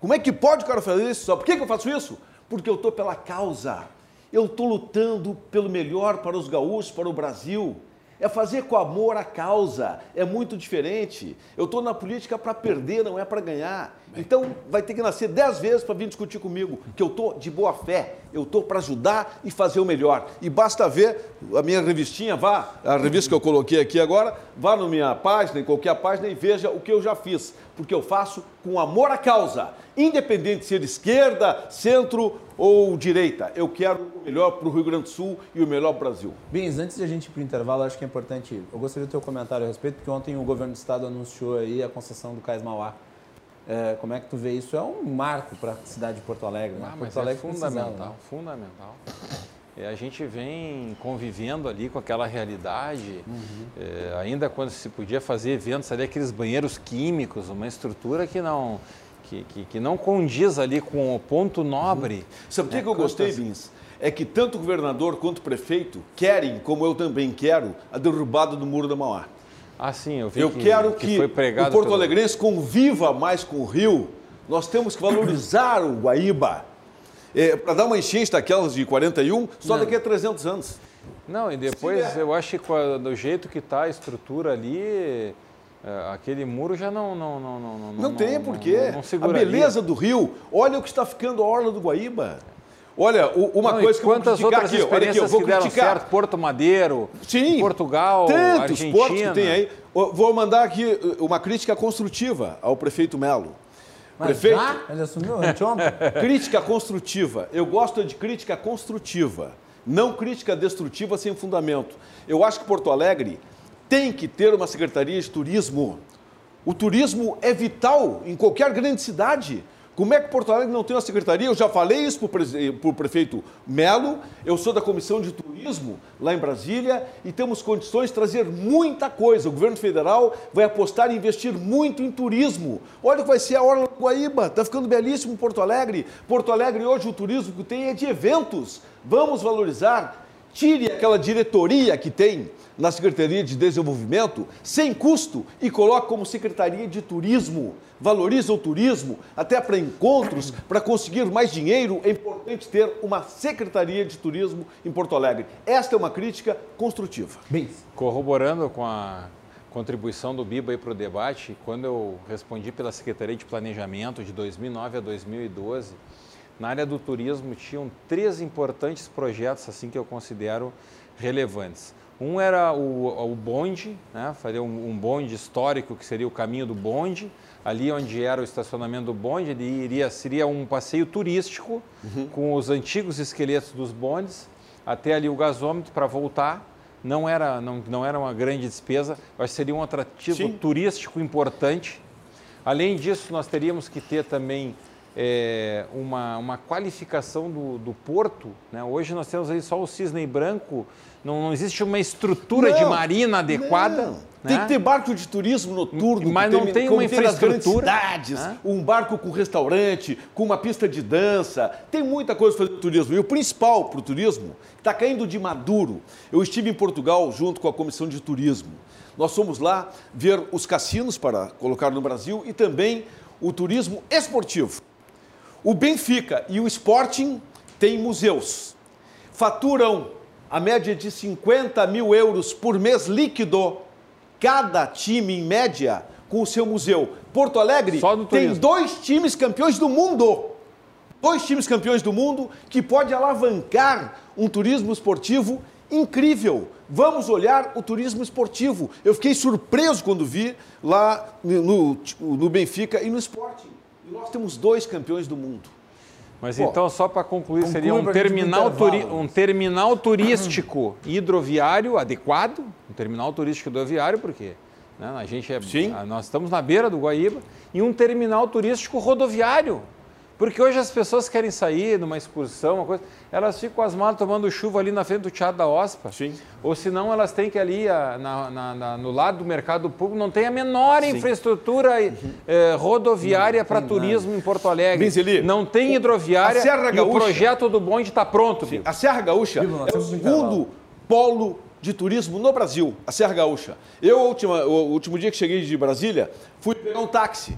Como é que pode o cara fazer isso? Por que eu faço isso? Porque eu estou pela causa. Eu estou lutando pelo melhor para os gaúchos, para o Brasil. É fazer com amor a causa. É muito diferente. Eu estou na política para perder, não é para ganhar. Então vai ter que nascer dez vezes para vir discutir comigo, que eu estou de boa fé. Eu estou para ajudar e fazer o melhor. E basta ver a minha revistinha, vá, a revista que eu coloquei aqui agora, vá na minha página, em qualquer página, e veja o que eu já fiz. Porque eu faço com amor à causa. Independente de ser esquerda, centro ou direita. Eu quero o melhor para o Rio Grande do Sul e o melhor para o Brasil. Bens, antes de a gente ir para o intervalo, acho que é importante. Eu gostaria do teu comentário a respeito, porque ontem o governo do estado anunciou aí a concessão do Cais Mauá. É, como é que tu vê isso? É um marco para a cidade de Porto Alegre. Né? Ah, Porto é Alegre fundamental, né? fundamental. É, a gente vem convivendo ali com aquela realidade, uhum. é, ainda quando se podia fazer eventos ali, aqueles banheiros químicos, uma estrutura que não, que, que, que não condiz ali com o ponto nobre. Uhum. Sabe o que, é, que eu gostei, Bins? É que tanto o governador quanto o prefeito querem, como eu também quero, a derrubada do Muro da Mauá. Ah, sim, eu vi Eu que, quero que, que o Porto Alegrense conviva mais com o Rio. Nós temos que valorizar o Guaíba. É, Para dar uma enchente daquelas de 41, só Não. daqui a 300 anos. Não, e depois eu acho que do jeito que está a estrutura ali, é, aquele muro já não não não não não, não tem porquê. a beleza do rio. Olha o que está ficando a orla do Guaíba. Olha, uma não, coisa que eu vou criticar outras aqui, olha aqui, eu vou criticar. Certo, Porto Madeiro, Sim, Portugal, tantos Argentina. portos que tem aí. Vou mandar aqui uh, uma crítica construtiva ao prefeito Melo. Mas prefeito. Já? Ele assumiu anteontem? (laughs) Crítica construtiva. Eu gosto de crítica construtiva, não crítica destrutiva sem fundamento. Eu acho que Porto Alegre tem que ter uma secretaria de turismo. O turismo é vital em qualquer grande cidade. Como é que Porto Alegre não tem uma secretaria? Eu já falei isso para o prefeito Melo, eu sou da Comissão de Turismo lá em Brasília e temos condições de trazer muita coisa. O governo federal vai apostar e investir muito em turismo. Olha o que vai ser a Orla do Guaíba, está ficando belíssimo Porto Alegre. Porto Alegre hoje o turismo que tem é de eventos. Vamos valorizar. Tire aquela diretoria que tem na Secretaria de Desenvolvimento, sem custo, e coloque como Secretaria de Turismo. Valoriza o turismo, até para encontros, para conseguir mais dinheiro, é importante ter uma Secretaria de Turismo em Porto Alegre. Esta é uma crítica construtiva. Bem, corroborando com a contribuição do Biba para o debate, quando eu respondi pela Secretaria de Planejamento de 2009 a 2012, na área do turismo tinham três importantes projetos assim que eu considero relevantes. Um era o, o bonde, né? fazer um, um, bonde histórico, que seria o caminho do bonde, ali onde era o estacionamento do bonde, ele iria, seria um passeio turístico uhum. com os antigos esqueletos dos bondes, até ali o gasômetro para voltar. Não era, não, não era uma grande despesa, mas seria um atrativo Sim. turístico importante. Além disso, nós teríamos que ter também é, uma, uma qualificação do, do porto. Né? Hoje nós temos aí só o cisne branco não, não existe uma estrutura não, de marina adequada. Né? Tem que ter barco de turismo noturno. Mas não tem uma infraestrutura. cidades, né? um barco com restaurante, com uma pista de dança. Tem muita coisa para fazer turismo. E o principal para o turismo está caindo de maduro. Eu estive em Portugal junto com a Comissão de Turismo. Nós fomos lá ver os cassinos para colocar no Brasil e também o turismo esportivo. O Benfica e o Sporting têm museus. Faturam a média de 50 mil euros por mês líquido, cada time, em média, com o seu museu. Porto Alegre tem dois times campeões do mundo. Dois times campeões do mundo que pode alavancar um turismo esportivo incrível. Vamos olhar o turismo esportivo. Eu fiquei surpreso quando vi lá no, no Benfica e no Sporting. E nós temos dois campeões do mundo. Mas Pô, então, só para concluir, seria um terminal, turi um terminal turístico (clears throat) hidroviário adequado, um terminal turístico hidroviário, porque né, a gente é, Sim. nós estamos na beira do Guaíba, e um terminal turístico rodoviário. Porque hoje as pessoas querem sair numa excursão, uma coisa, elas ficam com as malas tomando chuva ali na frente do Teatro da OSPA. Sim. Ou senão elas têm que ali a, na, na, na, no lado do mercado público, não tem a menor Sim. infraestrutura uhum. eh, rodoviária para turismo nada. em Porto Alegre. Benzeli, não tem hidroviária e o projeto do bonde está pronto. A Serra Gaúcha é o segundo polo de turismo no Brasil, a Serra Gaúcha. Eu, o último dia que cheguei de Brasília, fui pegar um táxi.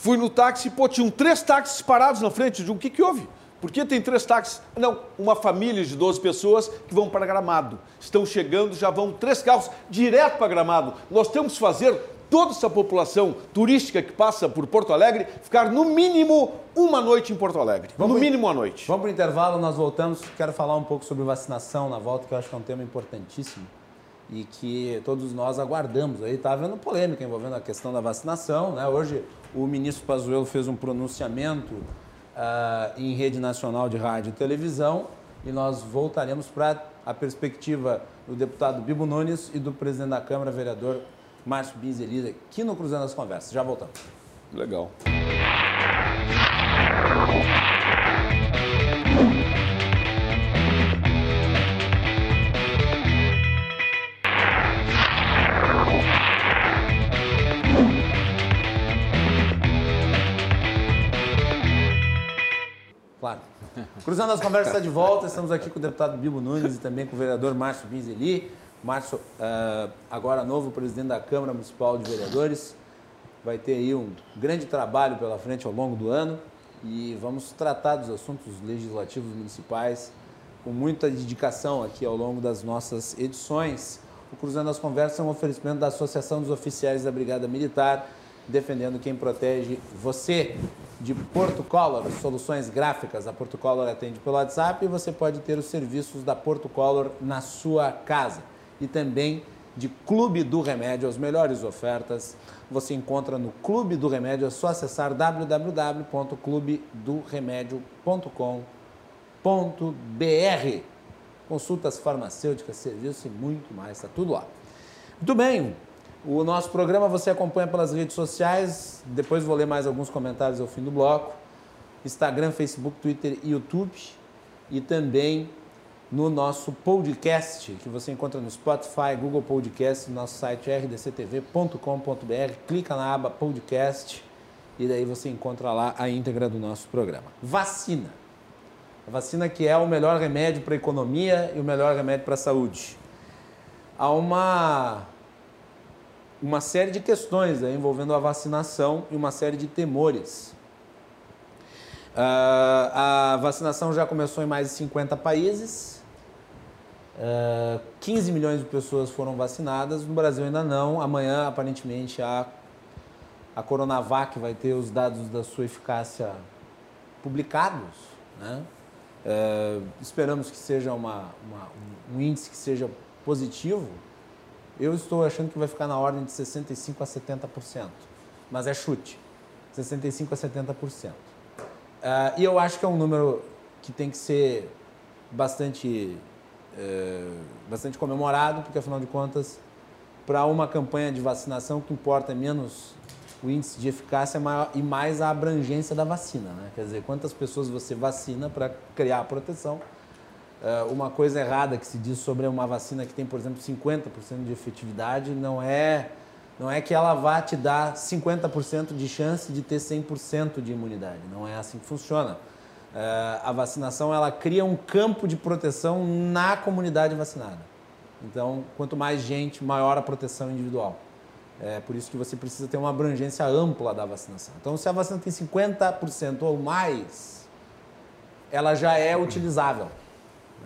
Fui no táxi, pô, tinham três táxis parados na frente. de um o que, que houve? Por que tem três táxis? Não, uma família de 12 pessoas que vão para Gramado. Estão chegando, já vão três carros direto para Gramado. Nós temos que fazer toda essa população turística que passa por Porto Alegre ficar no mínimo uma noite em Porto Alegre. Vamos no mínimo uma noite. Vamos para o intervalo, nós voltamos. Quero falar um pouco sobre vacinação na volta, que eu acho que é um tema importantíssimo e que todos nós aguardamos. Aí está havendo polêmica envolvendo a questão da vacinação. Né? Hoje o ministro Pazuello fez um pronunciamento uh, em rede nacional de rádio e televisão e nós voltaremos para a perspectiva do deputado Bibo Nunes e do presidente da Câmara, vereador Márcio Binzeliza, aqui no Cruzando as Conversas. Já voltamos. Legal. Cruzando as conversas está de volta, estamos aqui com o deputado Bibo Nunes e também com o vereador Márcio Binzeli. Márcio, uh, agora novo presidente da Câmara Municipal de Vereadores, vai ter aí um grande trabalho pela frente ao longo do ano e vamos tratar dos assuntos legislativos municipais com muita dedicação aqui ao longo das nossas edições. O Cruzando as Conversas é um oferecimento da Associação dos Oficiais da Brigada Militar, defendendo quem protege você de Porto Color, soluções gráficas. A Porto Color atende pelo WhatsApp e você pode ter os serviços da Porto Color na sua casa. E também de Clube do Remédio, as melhores ofertas você encontra no Clube do Remédio, é só acessar www.clubedoremedio.com.br. Consultas farmacêuticas, serviço e muito mais, está tudo lá. Muito bem, o nosso programa você acompanha pelas redes sociais, depois vou ler mais alguns comentários ao fim do bloco. Instagram, Facebook, Twitter e YouTube. E também no nosso podcast, que você encontra no Spotify, Google Podcast, no nosso site rdctv.com.br. Clica na aba podcast e daí você encontra lá a íntegra do nosso programa. Vacina. A vacina que é o melhor remédio para a economia e o melhor remédio para a saúde. Há uma, uma série de questões aí envolvendo a vacinação e uma série de temores. Uh, a vacinação já começou em mais de 50 países. 15 milhões de pessoas foram vacinadas, no Brasil ainda não. Amanhã, aparentemente, a, a Coronavac vai ter os dados da sua eficácia publicados. Né? Uh, esperamos que seja uma, uma, um índice que seja positivo. Eu estou achando que vai ficar na ordem de 65% a 70%, mas é chute. 65% a 70%. Uh, e eu acho que é um número que tem que ser bastante é, bastante comemorado, porque afinal de contas, para uma campanha de vacinação, o que importa é menos o índice de eficácia maior, e mais a abrangência da vacina. Né? Quer dizer, quantas pessoas você vacina para criar a proteção. É, uma coisa errada que se diz sobre uma vacina que tem, por exemplo, 50% de efetividade não é, não é que ela vá te dar 50% de chance de ter 100% de imunidade. Não é assim que funciona. É, a vacinação ela cria um campo de proteção na comunidade vacinada. Então, quanto mais gente, maior a proteção individual. É por isso que você precisa ter uma abrangência ampla da vacinação. Então, se a vacina tem 50% ou mais, ela já é utilizável.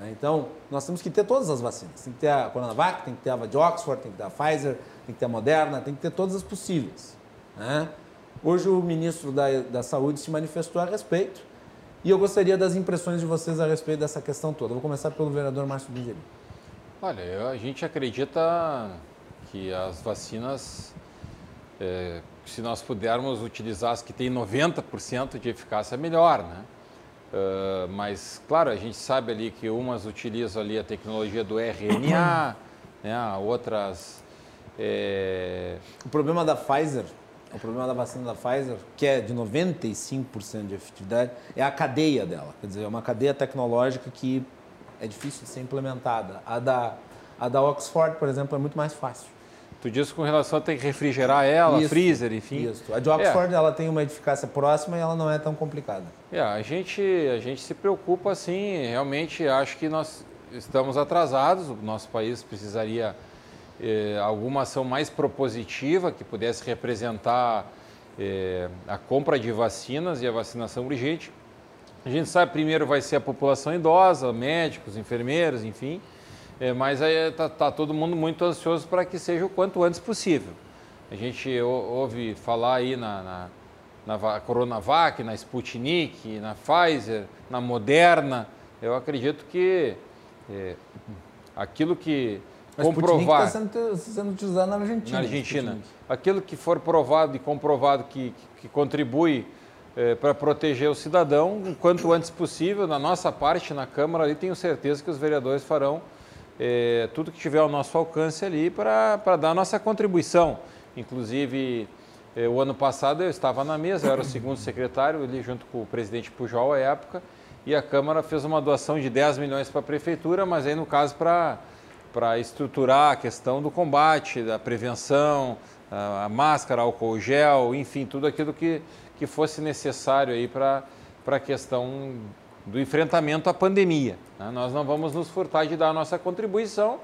Né? Então, nós temos que ter todas as vacinas. Tem que ter a Coronavac, tem que ter a de Oxford, tem que ter a Pfizer, tem que ter a Moderna, tem que ter todas as possíveis. Né? Hoje, o ministro da, da Saúde se manifestou a respeito e eu gostaria das impressões de vocês a respeito dessa questão toda. Vou começar pelo vereador Márcio Bingeli. Olha, a gente acredita que as vacinas, é, se nós pudermos utilizar as que têm 90% de eficácia, melhor, né? Uh, mas, claro, a gente sabe ali que umas utilizam ali a tecnologia do RNA, (clears throat) né? outras... É... O problema da Pfizer o problema da vacina da Pfizer, que é de 95% de efetividade, é a cadeia dela. Quer dizer, é uma cadeia tecnológica que é difícil de ser implementada. A da, a da Oxford, por exemplo, é muito mais fácil. Tu disse com relação a ter que refrigerar ela, isso, freezer, enfim. Isso. A de Oxford é. ela tem uma eficácia próxima e ela não é tão complicada. É, a gente, a gente se preocupa assim, realmente acho que nós estamos atrasados, o nosso país precisaria eh, alguma ação mais propositiva que pudesse representar eh, a compra de vacinas e a vacinação urgente. A gente sabe primeiro vai ser a população idosa, médicos, enfermeiros, enfim, eh, mas está tá todo mundo muito ansioso para que seja o quanto antes possível. A gente ouve falar aí na, na, na Coronavac, na Sputnik, na Pfizer, na Moderna. Eu acredito que é, aquilo que mas comprovar. está sendo, sendo, utilizado na Argentina. Na Argentina. Aquilo que for provado e comprovado que, que, que contribui é, para proteger o cidadão, o quanto antes possível, na nossa parte, na Câmara, ali tenho certeza que os vereadores farão é, tudo que tiver ao nosso alcance ali para dar a nossa contribuição. Inclusive, é, o ano passado eu estava na mesa, eu era o segundo secretário, ali junto com o presidente Pujol à época, e a Câmara fez uma doação de 10 milhões para a Prefeitura, mas aí no caso para para estruturar a questão do combate, da prevenção, a, a máscara, álcool gel, enfim, tudo aquilo que, que fosse necessário aí para a questão do enfrentamento à pandemia. Né? Nós não vamos nos furtar de dar a nossa contribuição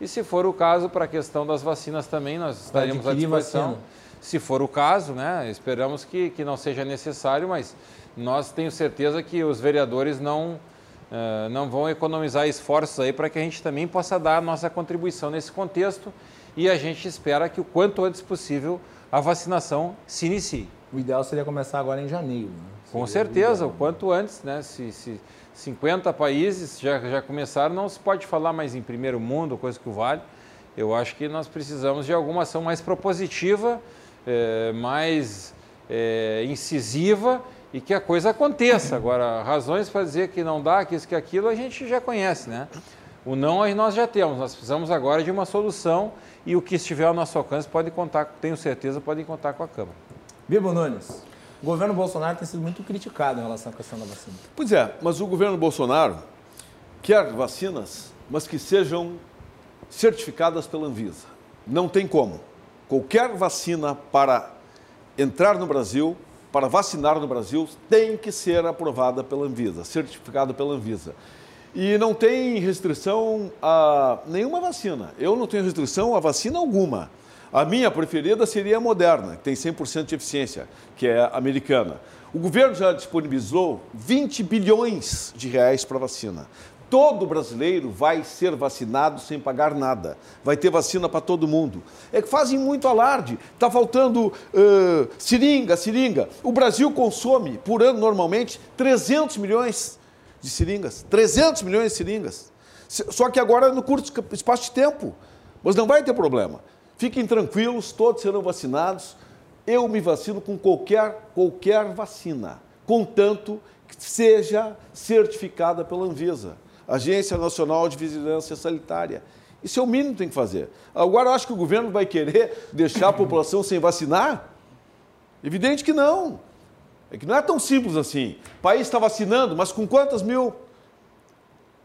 e, se for o caso, para a questão das vacinas também, nós estaremos à disposição. Vacina. Se for o caso, né? esperamos que, que não seja necessário, mas nós tenho certeza que os vereadores não uh, não vão economizar esforços aí para que a gente também possa dar a nossa contribuição nesse contexto e a gente espera que o quanto antes possível a vacinação se inicie. O ideal seria começar agora em janeiro. Né? Com certeza, o, o, quanto antes, né? Se, se 50 países já, já começaram, não se pode falar mais em primeiro mundo, coisa que vale. Eu acho que nós precisamos de alguma ação mais propositiva, é, mais é, incisiva e que a coisa aconteça. Agora, razões para dizer que não dá, que isso, que aquilo, a gente já conhece, né? O não nós já temos, nós precisamos agora de uma solução e o que estiver ao nosso alcance pode contar, tenho certeza, pode contar com a Câmara. Bibo Nunes, o governo Bolsonaro tem sido muito criticado em relação à questão da vacina. Pois é, mas o governo Bolsonaro quer vacinas, mas que sejam certificadas pela Anvisa. Não tem como. Qualquer vacina para entrar no Brasil, para vacinar no Brasil, tem que ser aprovada pela Anvisa, certificada pela Anvisa. E não tem restrição a nenhuma vacina. Eu não tenho restrição a vacina alguma. A minha preferida seria a Moderna, que tem 100% de eficiência, que é americana. O governo já disponibilizou 20 bilhões de reais para vacina. Todo brasileiro vai ser vacinado sem pagar nada. Vai ter vacina para todo mundo. É que fazem muito alarde. Está faltando uh, seringa, seringa. O Brasil consome por ano, normalmente, 300 milhões de seringas. 300 milhões de seringas. Só que agora é no curto espaço de tempo. Mas não vai ter problema. Fiquem tranquilos, todos serão vacinados. Eu me vacino com qualquer, qualquer vacina, contanto que seja certificada pela Anvisa. Agência Nacional de Vigilância Sanitária. Isso é o mínimo que tem que fazer. Agora, eu acho que o governo vai querer deixar a (coughs) população sem vacinar? Evidente que não. É que não é tão simples assim. O país está vacinando, mas com quantas mil?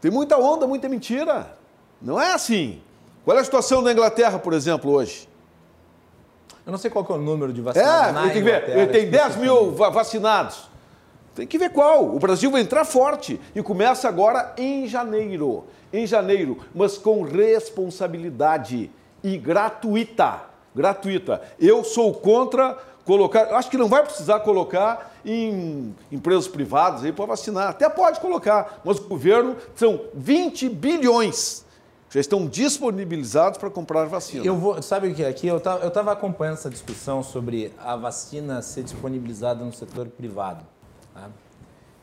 Tem muita onda, muita mentira. Não é assim. Qual é a situação da Inglaterra, por exemplo, hoje? Eu não sei qual é o número de vacinados é, na tem que ver. Ele tem 10 mil vacinados. Tem que ver qual. O Brasil vai entrar forte e começa agora em janeiro. Em janeiro, mas com responsabilidade e gratuita. Gratuita. Eu sou contra colocar, acho que não vai precisar colocar em empresas privadas aí para vacinar. Até pode colocar, mas o governo são 20 bilhões já estão disponibilizados para comprar vacina. Eu vou, sabe o que é aqui? Eu estava acompanhando essa discussão sobre a vacina ser disponibilizada no setor privado. Tá?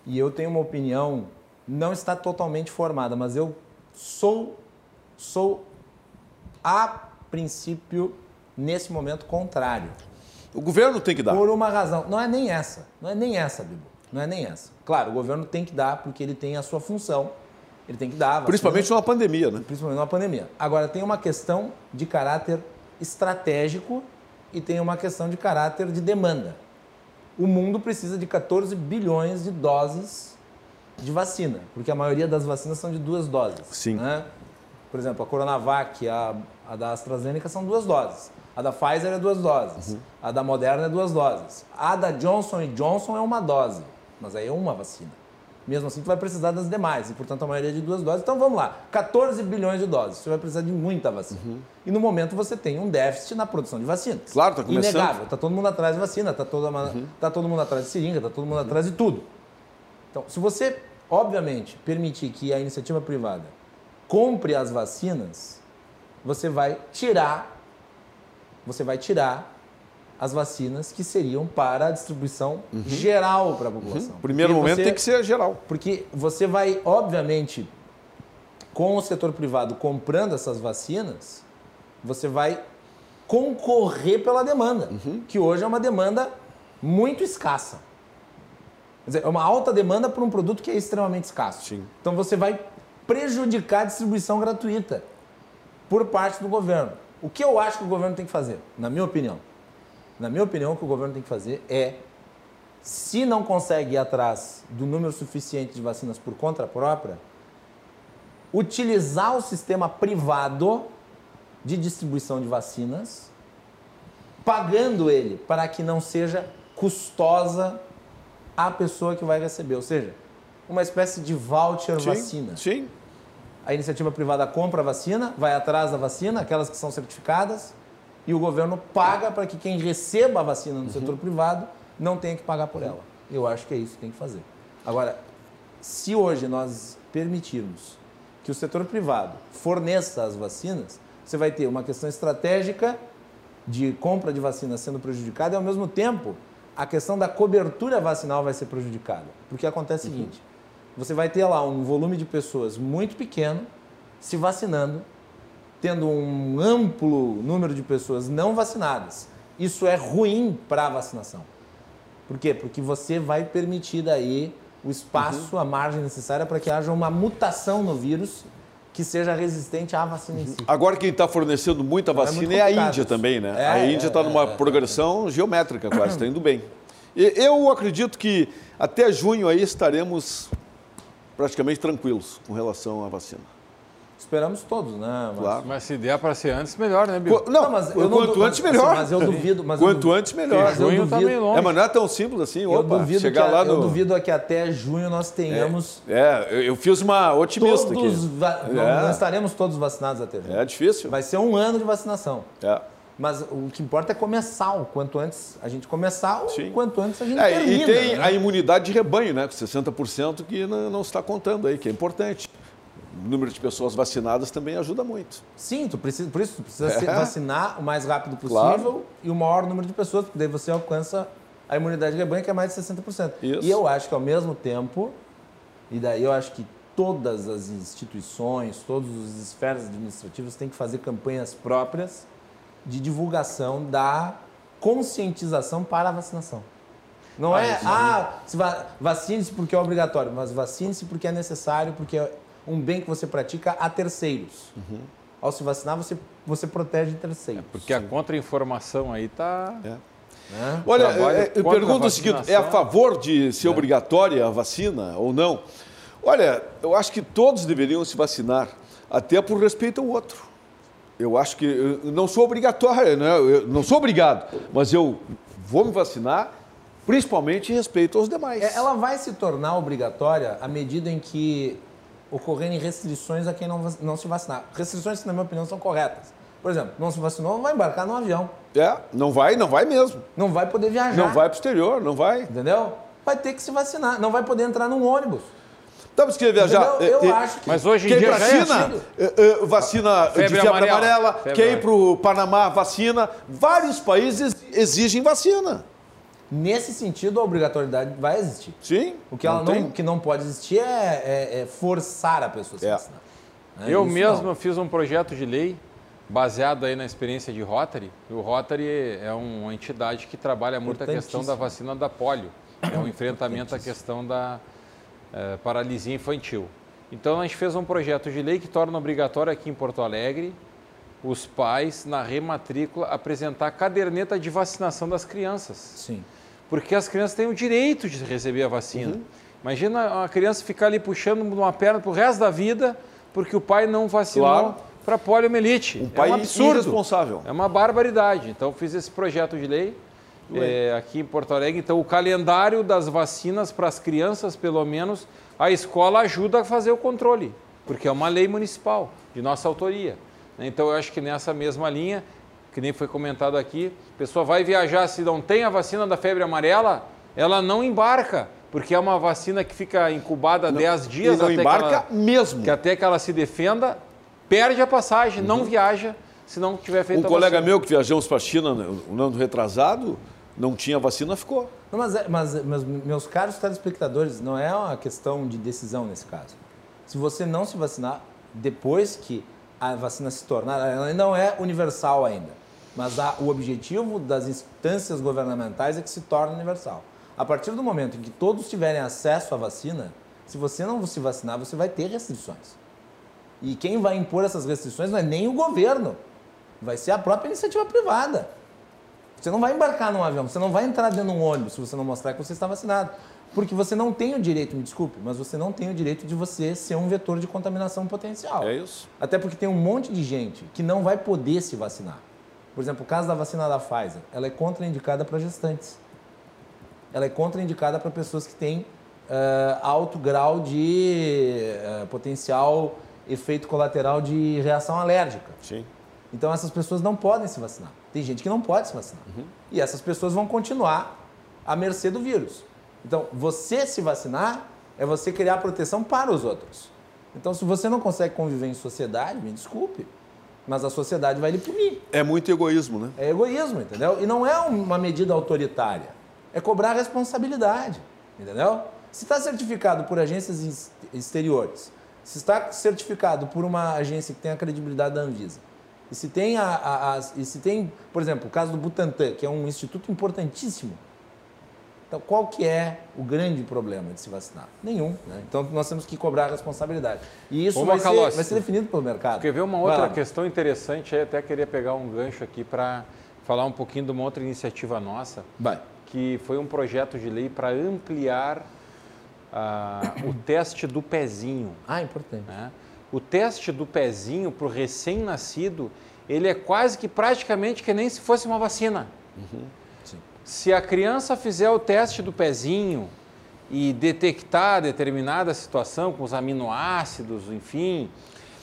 E eu tenho uma opinião, não está totalmente formada, mas eu sou, sou a princípio, nesse momento, contrário. O governo tem que dar. Por uma razão. Não é nem essa. Não é nem essa, Bibo. Não é nem essa. Claro, o governo tem que dar porque ele tem a sua função. Ele tem que dar. Vacina, Principalmente numa pandemia, né? Principalmente numa pandemia. Agora, tem uma questão de caráter estratégico e tem uma questão de caráter de demanda o mundo precisa de 14 bilhões de doses de vacina, porque a maioria das vacinas são de duas doses. Sim. Né? Por exemplo, a Coronavac e a, a da AstraZeneca são duas doses. A da Pfizer é duas doses. Uhum. A da Moderna é duas doses. A da Johnson Johnson é uma dose, mas aí é uma vacina. Mesmo assim, tu vai precisar das demais, e portanto a maioria é de duas doses. Então vamos lá, 14 bilhões de doses, você vai precisar de muita vacina. Uhum. E no momento você tem um déficit na produção de vacinas. Claro, está começando. Inegável, está todo mundo atrás de vacina, está todo, uhum. tá todo mundo atrás de seringa, está todo mundo uhum. atrás de tudo. Então, se você, obviamente, permitir que a iniciativa privada compre as vacinas, você vai tirar, você vai tirar as vacinas que seriam para a distribuição uhum. geral para a população. Uhum. Primeiro momento você, tem que ser geral. Porque você vai, obviamente, com o setor privado comprando essas vacinas, você vai concorrer pela demanda, uhum. que hoje é uma demanda muito escassa. Quer dizer, é uma alta demanda por um produto que é extremamente escasso. Sim. Então você vai prejudicar a distribuição gratuita por parte do governo. O que eu acho que o governo tem que fazer, na minha opinião? Na minha opinião, o que o governo tem que fazer é, se não consegue ir atrás do número suficiente de vacinas por conta própria, utilizar o sistema privado de distribuição de vacinas, pagando ele para que não seja custosa a pessoa que vai receber, ou seja, uma espécie de voucher sim, vacina. Sim. A iniciativa privada compra a vacina, vai atrás da vacina, aquelas que são certificadas, e o governo paga para que quem receba a vacina no uhum. setor privado não tenha que pagar por ela. Eu acho que é isso que tem que fazer. Agora, se hoje nós permitirmos que o setor privado forneça as vacinas, você vai ter uma questão estratégica de compra de vacinas sendo prejudicada e, ao mesmo tempo, a questão da cobertura vacinal vai ser prejudicada. Porque acontece o uhum. seguinte: você vai ter lá um volume de pessoas muito pequeno se vacinando tendo um amplo número de pessoas não vacinadas, isso é ruim para a vacinação. Por quê? Porque você vai permitir daí o espaço, uhum. a margem necessária para que haja uma mutação no vírus que seja resistente à vacina em si. Agora quem está fornecendo muita vacina é, é a Índia isso. também, né? É, a Índia está é, numa é, é. progressão geométrica quase, está indo bem. E eu acredito que até junho aí estaremos praticamente tranquilos com relação à vacina. Esperamos todos, né? Mas, claro. mas se der para ser antes, melhor, né, Bill? Não, não mas eu quanto não, antes, melhor. Assim, mas eu duvido. Mas quanto eu antes, melhor. Mas junho tá duvido, tá longe. É, mas não é tão simples assim. Eu Opa, duvido chegar que, lá no... Eu duvido que até junho nós tenhamos... É, é eu fiz uma otimista todos aqui. Va... É. Não, não, estaremos todos vacinados até junho. É difícil. Vai ser um ano de vacinação. É. Mas o que importa é começar. O quanto antes a gente começar, o Sim. quanto antes a gente é, termina. E tem né? a imunidade de rebanho, né? Com 60% que não, não está contando aí, que é importante o número de pessoas vacinadas também ajuda muito. Sim, tu precisa, por isso tu precisa é. vacinar o mais rápido possível claro. e o maior número de pessoas, porque daí você alcança a imunidade de rebanho, que é mais de 60%. Isso. E eu acho que ao mesmo tempo, e daí eu acho que todas as instituições, todas as esferas administrativas têm que fazer campanhas próprias de divulgação da conscientização para a vacinação. Não ah, é, ah, va vacine-se porque é obrigatório, mas vacine-se porque é necessário, porque é um bem que você pratica a terceiros. Uhum. Ao se vacinar, você, você protege terceiros. É porque Sim. a contra-informação aí está. É. Né? Olha, é, eu pergunto o seguinte: é a favor de ser é. obrigatória a vacina ou não? Olha, eu acho que todos deveriam se vacinar, até por respeito ao outro. Eu acho que eu não sou obrigatório, né? eu não sou obrigado, mas eu vou me vacinar principalmente em respeito aos demais. É, ela vai se tornar obrigatória à medida em que ocorrerem restrições a quem não, não se vacinar. Restrições que, na minha opinião, são corretas. Por exemplo, não se vacinou, não vai embarcar no avião. É, não vai, não vai mesmo. Não vai poder viajar. Não vai para o exterior, não vai. Entendeu? Vai ter que se vacinar, não vai poder entrar num ônibus. Estamos querendo viajar. Eu, eu acho que. Mas hoje em quem dia vacina, é, é, vacina febre de febre amarela, amarela febre quer ir para o Panamá, vacina. Vários países exigem vacina. Nesse sentido, a obrigatoriedade vai existir. Sim. O que, ela não, que não pode existir é, é, é forçar a pessoa a se é. vacinar. É, eu mesmo não. fiz um projeto de lei baseado aí na experiência de Rotary. O Rotary é uma entidade que trabalha muito a questão da vacina da polio. É um enfrentamento à questão da é, paralisia infantil. Então a gente fez um projeto de lei que torna obrigatório aqui em Porto Alegre os pais na rematrícula apresentar a caderneta de vacinação das crianças. Sim porque as crianças têm o direito de receber a vacina. Uhum. Imagina uma criança ficar ali puxando uma perna para o resto da vida porque o pai não vacinou claro. para poliomielite. Um pai é um absurdo. irresponsável. É uma barbaridade. Então, fiz esse projeto de lei é, aqui em Porto Alegre. Então, o calendário das vacinas para as crianças, pelo menos, a escola ajuda a fazer o controle, porque é uma lei municipal, de nossa autoria. Então, eu acho que nessa mesma linha, que nem foi comentado aqui, a pessoa vai viajar, se não tem a vacina da febre amarela, ela não embarca, porque é uma vacina que fica incubada 10 dias. E não até embarca que ela, mesmo. Que até que ela se defenda, perde a passagem, uhum. não viaja, se não tiver feito um a colega vacina. meu que viajamos para a China no ano retrasado, não tinha vacina, ficou. Não, mas, é, mas, mas, meus caros telespectadores, não é uma questão de decisão nesse caso. Se você não se vacinar, depois que a vacina se tornar, ela não é universal ainda. Mas a, o objetivo das instâncias governamentais é que se torne universal. A partir do momento em que todos tiverem acesso à vacina, se você não se vacinar, você vai ter restrições. E quem vai impor essas restrições não é nem o governo, vai ser a própria iniciativa privada. Você não vai embarcar num avião, você não vai entrar dentro de um ônibus se você não mostrar que você está vacinado. Porque você não tem o direito, me desculpe, mas você não tem o direito de você ser um vetor de contaminação potencial. É isso. Até porque tem um monte de gente que não vai poder se vacinar. Por exemplo, o caso da vacina da Pfizer, ela é contraindicada para gestantes. Ela é contraindicada para pessoas que têm uh, alto grau de uh, potencial efeito colateral de reação alérgica. Sim. Então essas pessoas não podem se vacinar. Tem gente que não pode se vacinar. Uhum. E essas pessoas vão continuar à mercê do vírus. Então, você se vacinar é você criar proteção para os outros. Então, se você não consegue conviver em sociedade, me desculpe, mas a sociedade vai lhe punir. É muito egoísmo, né? É egoísmo, entendeu? E não é uma medida autoritária. É cobrar responsabilidade, entendeu? Se está certificado por agências exteriores, se está certificado por uma agência que tem a credibilidade da Anvisa, E se tem, a, a, a, e se tem, por exemplo, o caso do Butantan, que é um instituto importantíssimo. Então, qual que é o grande problema de se vacinar? Nenhum. Né? Então, nós temos que cobrar a responsabilidade. E isso vai ser, vai ser, definido pelo mercado. Quer ver uma outra questão interessante? Eu até queria pegar um gancho aqui para falar um pouquinho de uma outra iniciativa nossa. Vai. Que foi um projeto de lei para ampliar o (coughs) teste do pezinho. Ah, importante. Né? O teste do pezinho para o recém-nascido, ele é quase que praticamente que nem se fosse uma vacina. Uhum. Se a criança fizer o teste do pezinho e detectar determinada situação com os aminoácidos, enfim,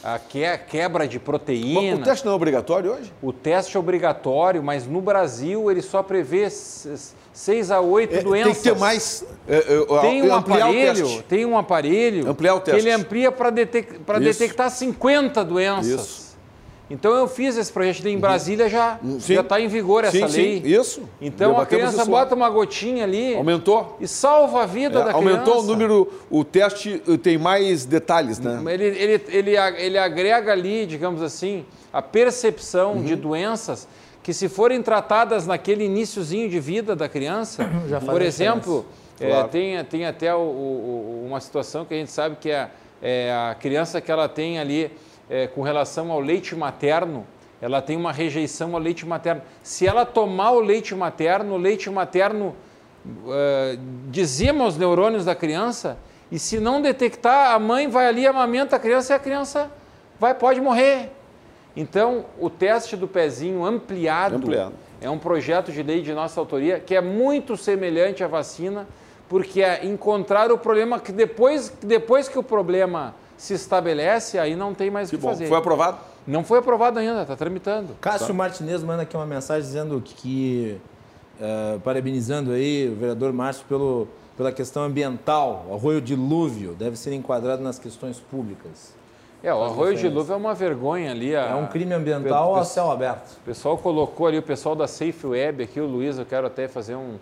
a quebra de proteína. O teste não é obrigatório hoje? O teste é obrigatório, mas no Brasil ele só prevê seis a oito é, doenças. Tem que ter mais. É, é, tem um aparelho, tem um aparelho ampliar o teste. que ele amplia para detec detectar 50 doenças. Isso. Então eu fiz esse projeto em uhum. Brasília já já está em vigor essa sim, lei. Sim, isso. Então a criança bota uma gotinha ali. Aumentou. E salva a vida é, da aumentou criança. Aumentou o número, o teste tem mais detalhes, né? Ele, ele, ele, ele agrega ali, digamos assim, a percepção uhum. de doenças que se forem tratadas naquele iníciozinho de vida da criança, (coughs) por exemplo, é, claro. tem, tem até o, o, uma situação que a gente sabe que é, é a criança que ela tem ali é, com relação ao leite materno, ela tem uma rejeição ao leite materno. Se ela tomar o leite materno, o leite materno uh, dizima os neurônios da criança, e se não detectar, a mãe vai ali, amamenta a criança e a criança vai, pode morrer. Então, o teste do pezinho ampliado, ampliado, é um projeto de lei de nossa autoria que é muito semelhante à vacina, porque é encontrar o problema que depois, depois que o problema se estabelece, aí não tem mais o que, que bom. fazer. Foi aprovado? Não foi aprovado ainda, está tramitando. Cássio tá. Martinez manda aqui uma mensagem dizendo que, que uh, parabenizando aí o vereador Márcio pelo, pela questão ambiental. O arroio dilúvio deve ser enquadrado nas questões públicas. É, o arroio dilúvio é uma vergonha ali. A... É um crime ambiental a céu aberto. O pessoal colocou ali, o pessoal da Safe Web aqui, o Luiz, eu quero até fazer um,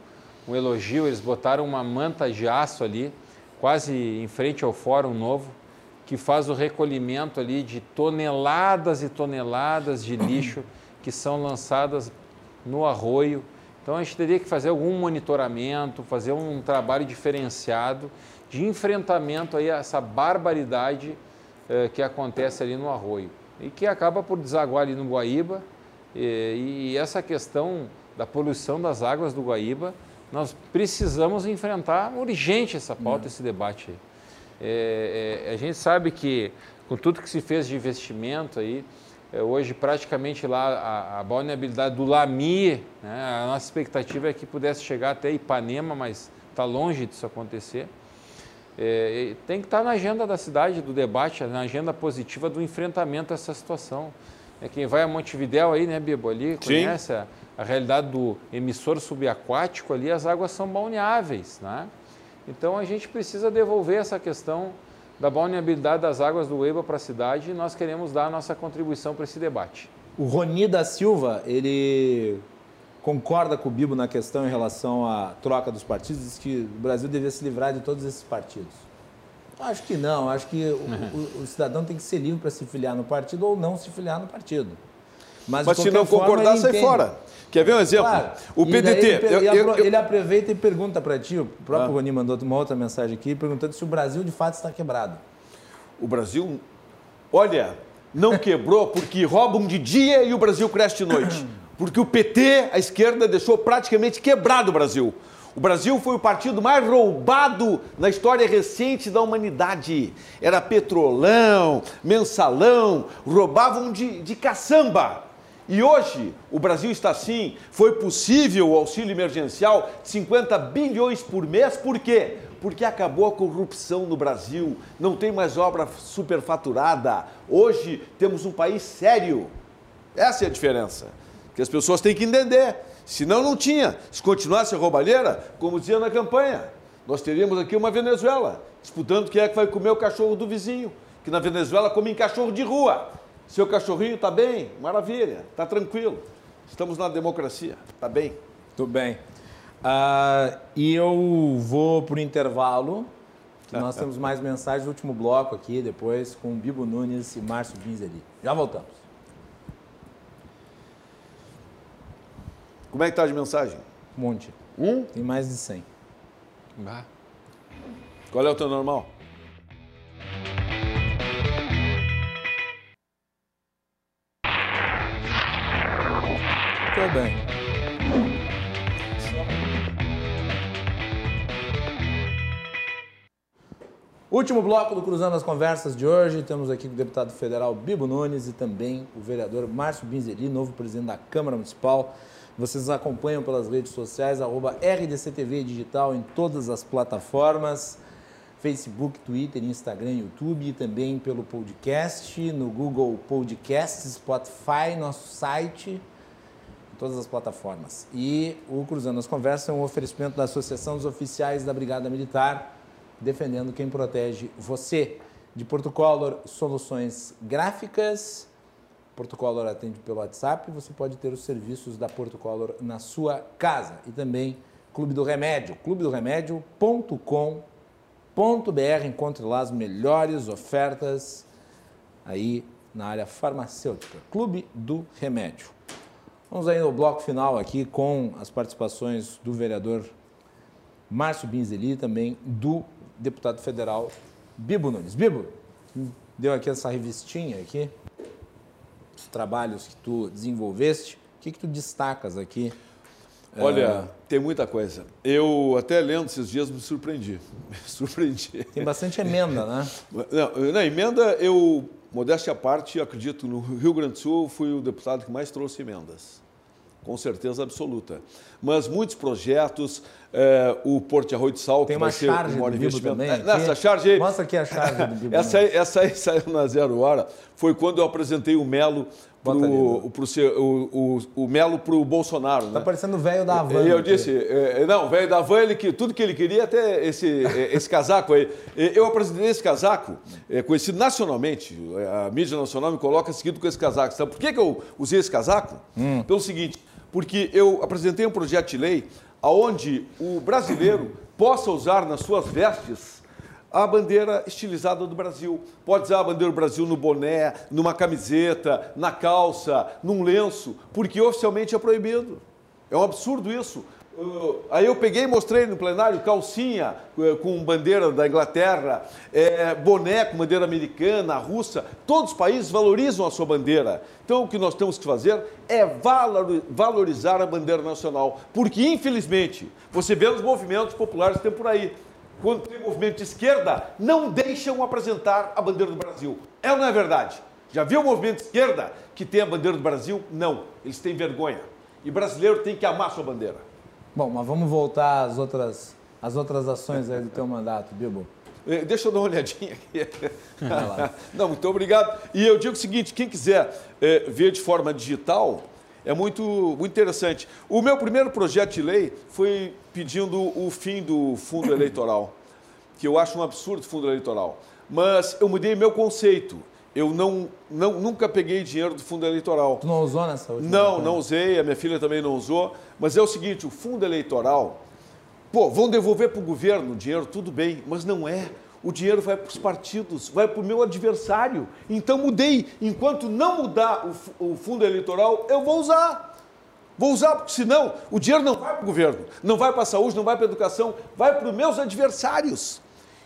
um elogio, eles botaram uma manta de aço ali, quase em frente ao Fórum Novo que faz o recolhimento ali de toneladas e toneladas de lixo que são lançadas no arroio. Então a gente teria que fazer algum monitoramento, fazer um trabalho diferenciado de enfrentamento aí a essa barbaridade eh, que acontece ali no arroio e que acaba por desaguar ali no Guaíba. E, e essa questão da poluição das águas do Guaíba, nós precisamos enfrentar urgente essa pauta, esse debate aí. É, é, a gente sabe que com tudo que se fez de investimento aí, é, hoje praticamente lá a, a balneabilidade do Lami, né, a nossa expectativa é que pudesse chegar até Ipanema, mas está longe disso acontecer. É, tem que estar tá na agenda da cidade, do debate, na agenda positiva do enfrentamento a essa situação. É, quem vai a Montevidéu aí, né, Bibo, ali, conhece a, a, realidade do emissor subaquático ali, as águas são balneáveis, né? Então a gente precisa devolver essa questão da balneabilidade das águas do Eiba para a cidade e nós queremos dar a nossa contribuição para esse debate. O Roni da Silva, ele concorda com o Bibo na questão em relação à troca dos partidos, diz que o Brasil deveria se livrar de todos esses partidos. Acho que não, acho que o, (laughs) o, o cidadão tem que ser livre para se filiar no partido ou não se filiar no partido. Mas, Mas se não concordar, sai fora. Quer ver um exemplo? Claro. O PDT. Ele, eu, eu, ele, aproveita e pergunta para ti, o próprio ah. Rony mandou uma outra mensagem aqui, perguntando se o Brasil de fato está quebrado. O Brasil, olha, não quebrou porque roubam de dia e o Brasil cresce de noite. (clears throat) Porque o PT, a esquerda, deixou praticamente quebrado o Brasil. O Brasil foi o partido mais roubado na história recente da humanidade. Era petrolão, mensalão, roubavam de, de caçamba. E hoje o Brasil está assim, foi possível o auxílio emergencial de 50 bilhões por mês, por quê? Porque acabou a corrupção no Brasil, não tem mais obra superfaturada. Hoje temos um país sério. Essa é a diferença, que as pessoas têm que entender. Senão não tinha. Se continuasse a roubalheira, como dizia na campanha, nós teríamos aqui uma Venezuela, disputando quem é que vai comer o cachorro do vizinho, que na Venezuela comem cachorro de rua. Seu cachorrinho está bem? Maravilha, está tranquilo. Estamos na democracia, está bem. Tudo bem. Uh, e eu vou para o intervalo, que nós (laughs) temos mais mensagens último bloco aqui, depois com Bibo Nunes e Márcio Binzeli. Já voltamos. Como é que tá de mensagem? Um monte. Um? Tem mais de 100. Bah. Qual é o teu normal? Tudo bem. Último bloco do Cruzando as Conversas de hoje. Temos aqui o deputado federal Bibo Nunes e também o vereador Márcio Binzeri, novo presidente da Câmara Municipal. Vocês acompanham pelas redes sociais, arroba RDCTV Digital em todas as plataformas. Facebook, Twitter, Instagram, YouTube e também pelo podcast, no Google Podcasts, Spotify, nosso site, em todas as plataformas. E o Cruzando as Conversas é um oferecimento da Associação dos Oficiais da Brigada Militar, defendendo quem protege você. De Porto Color, soluções gráficas. Porto Color atende pelo WhatsApp, você pode ter os serviços da Porto Color na sua casa. E também Clube do Remédio, clubedoremédio.com.br br encontre lá as melhores ofertas aí na área farmacêutica. Clube do Remédio. Vamos aí no bloco final aqui com as participações do vereador Márcio Binzeli e também do deputado federal Bibo Nunes. Bibo, deu aqui essa revistinha aqui, os trabalhos que tu desenvolveste. O que, que tu destacas aqui Olha, é... tem muita coisa. Eu até lendo esses dias me surpreendi. (laughs) Me surpreendi. Tem bastante emenda, né? (laughs) Não, na emenda, eu, modéstia à parte, acredito, no Rio Grande do Sul, fui o deputado que mais trouxe emendas. Com certeza absoluta. Mas muitos projetos, é, o Porto de Arroio de Sal, Tem uma charge um do Bibo também. É, nessa charge aí, Mostra aqui a charge do Bibo. (laughs) essa, aí, essa aí saiu na zero hora. Foi quando eu apresentei o Melo pro, o, o, o Melo para o Bolsonaro. Tá né? parecendo o velho da Havan. E eu disse, é, não, o velho da Havan, ele, que, tudo que ele queria, até esse, esse casaco aí. Eu apresentei esse casaco, é, conhecido nacionalmente, a mídia nacional me coloca seguido com esse casaco. Sabe por que, que eu usei esse casaco? Hum. Pelo seguinte, porque eu apresentei um projeto de lei onde o brasileiro possa usar nas suas vestes a bandeira estilizada do Brasil. Pode usar a bandeira do Brasil no boné, numa camiseta, na calça, num lenço, porque oficialmente é proibido. É um absurdo isso. Uh, aí eu peguei e mostrei no plenário calcinha uh, com bandeira da Inglaterra, é, boné com bandeira americana, russa. Todos os países valorizam a sua bandeira. Então o que nós temos que fazer é valorizar a bandeira nacional. Porque, infelizmente, você vê os movimentos populares que tem por aí. Quando tem movimento de esquerda, não deixam apresentar a bandeira do Brasil. É ou não é verdade? Já viu o movimento de esquerda que tem a bandeira do Brasil? Não. Eles têm vergonha. E brasileiro tem que amar sua bandeira. Bom, mas vamos voltar às outras, às outras ações aí do teu mandato, Bibo. Deixa eu dar uma olhadinha aqui. (laughs) Não, muito obrigado. E eu digo o seguinte: quem quiser é, ver de forma digital, é muito, muito interessante. O meu primeiro projeto de lei foi pedindo o fim do fundo eleitoral, que eu acho um absurdo fundo eleitoral. Mas eu mudei meu conceito. Eu não, não, nunca peguei dinheiro do fundo eleitoral. Tu não usou nessa última? Não, não usei, a minha filha também não usou. Mas é o seguinte, o fundo eleitoral, pô, vão devolver para o governo o dinheiro, tudo bem, mas não é. O dinheiro vai para os partidos, vai para o meu adversário. Então mudei. Enquanto não mudar o, o fundo eleitoral, eu vou usar. Vou usar, porque senão o dinheiro não vai para o governo, não vai para a saúde, não vai para a educação, vai para os meus adversários.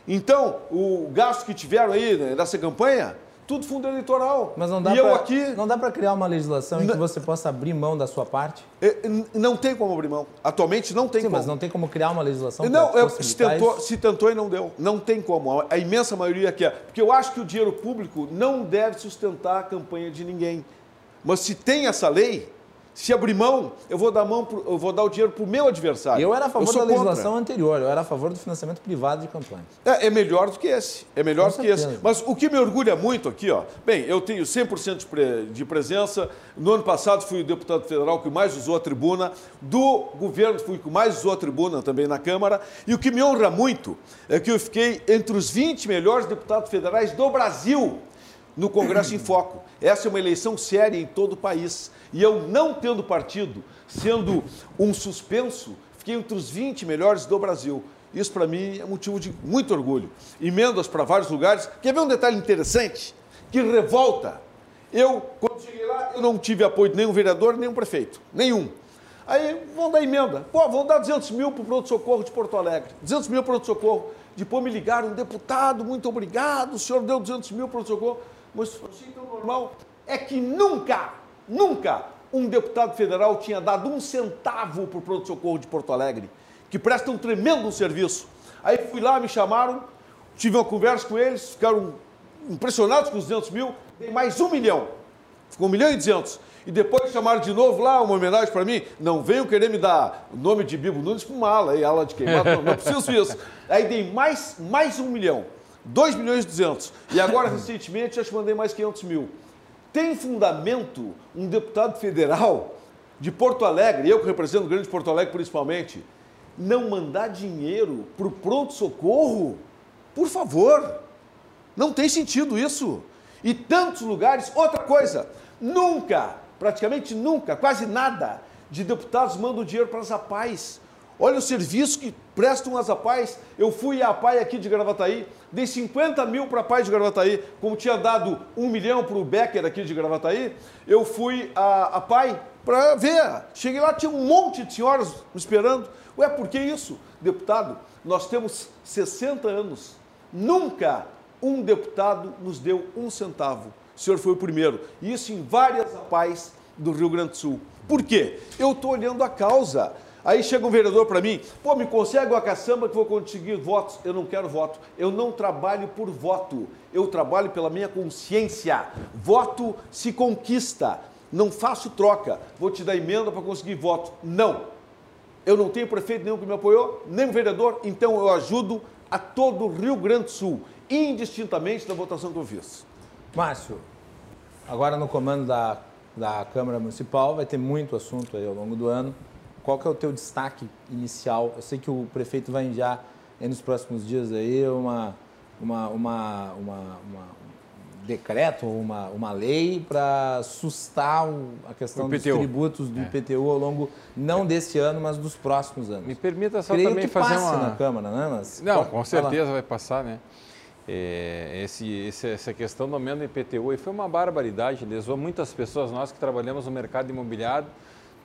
Então, o gasto que tiveram aí né, nessa campanha, tudo fundo eleitoral. Mas não dá pra, eu aqui não dá para criar uma legislação em que você possa abrir mão da sua parte? É, Não tem como abrir mão. Atualmente não tem Sim, como. mas não tem como criar uma legislação Não, eu, se, tentou, isso? se tentou e não deu. Não tem como. A imensa maioria quer. Porque eu acho que o dinheiro público não deve sustentar a campanha de ninguém. Mas se tem essa lei, se abrir mão, eu vou dar, mão pro- eu vou dar o dinheiro para o meu adversário. Eu era a favor da contra. legislação anterior, eu era a favor do financiamento privado de campanha. É, é melhor do que esse. É melhor Com do que esse. Mas o que me orgulha muito aqui, ó. Bem, eu tenho 100% de, pre- de presença. No ano passado fui o deputado federal que mais usou a tribuna. Do governo fui o que mais usou a tribuna também na Câmara. E o que me honra muito é que eu fiquei entre os 20 melhores deputados federais do Brasil no Congresso em Foco. Essa é uma eleição séria em todo o país. E eu, não tendo partido, sendo um suspenso, fiquei entre os 20 melhores do Brasil. Isso, para mim, é motivo de muito orgulho. Emendas para vários lugares. Quer ver um detalhe interessante? Que revolta. Eu, quando cheguei lá, eu não tive apoio de nenhum vereador, nenhum prefeito. Nenhum. Aí vão dar emenda. Pô, vão dar 200 mil para o pronto-socorro de Porto Alegre. 200 mil para o pronto-socorro. Depois me ligaram, deputado, muito obrigado, o senhor deu 200 mil para o pronto-socorro. Mas achei tão normal. É que nunca, nunca um deputado federal tinha dado um centavo para o pronto-socorro de Porto Alegre, que presta um tremendo serviço. Aí fui lá, me chamaram, tive uma conversa com eles, ficaram impressionados com os 200 mil, dei mais um milhão. Ficou um milhão e duzentos. E depois chamaram de novo lá uma homenagem para mim. Não venham querer me dar o nome de Bibo Nunes para uma ala, aí, ala de queimado. Não, não preciso isso. Aí dei mais, mais um milhão. 2 milhões e 200. E agora, recentemente, já te mandei mais 500 mil. Tem fundamento um deputado federal de Porto Alegre, eu que represento o Grande Porto Alegre principalmente, não mandar dinheiro para o pronto-socorro? Por favor. Não tem sentido isso. E tantos lugares. Outra coisa, nunca, praticamente nunca, quase nada, de deputados mandam dinheiro para as APAES. Olha o serviço que prestam as APAES. Eu fui à APAI aqui de Gravataí, dei 50 mil para a APAI de Gravataí, como tinha dado um milhão para o Becker aqui de Gravataí, eu fui à APAI para ver. Cheguei lá, tinha um monte de senhoras me esperando. Ué, por que isso? Deputado, nós temos 60 anos. Nunca um deputado nos deu um centavo. O senhor foi o primeiro. Isso em várias APAES do Rio Grande do Sul. Por quê? Eu estou olhando a causa. Aí chega um vereador para mim, pô, me consegue uma caçamba que vou conseguir votos. Eu não quero voto. Eu não trabalho por voto. Eu trabalho pela minha consciência. Voto se conquista. Não faço troca. Vou te dar emenda para conseguir voto. Não. Eu não tenho prefeito nenhum que me apoiou, nem vereador, então eu ajudo a todo o Rio Grande do Sul, indistintamente da votação que eu fiz. Márcio, agora no comando da, da Câmara Municipal vai ter muito assunto aí ao longo do ano. Qual que é o teu destaque inicial? Eu sei que o prefeito vai enviar nos próximos dias aí uma, uma, uma, uma, um decreto, uma, uma lei para sustar a questão dos tributos do é. IPTU ao longo, não desse ano, mas dos próximos anos. Me permita só Creio também que fazer passe uma... na Câmara, né? Mas, não, com certeza vai passar, né? É, esse, essa questão do aumento do IPTU foi uma barbaridade, lesou muitas pessoas, nós que trabalhamos no mercado imobiliário,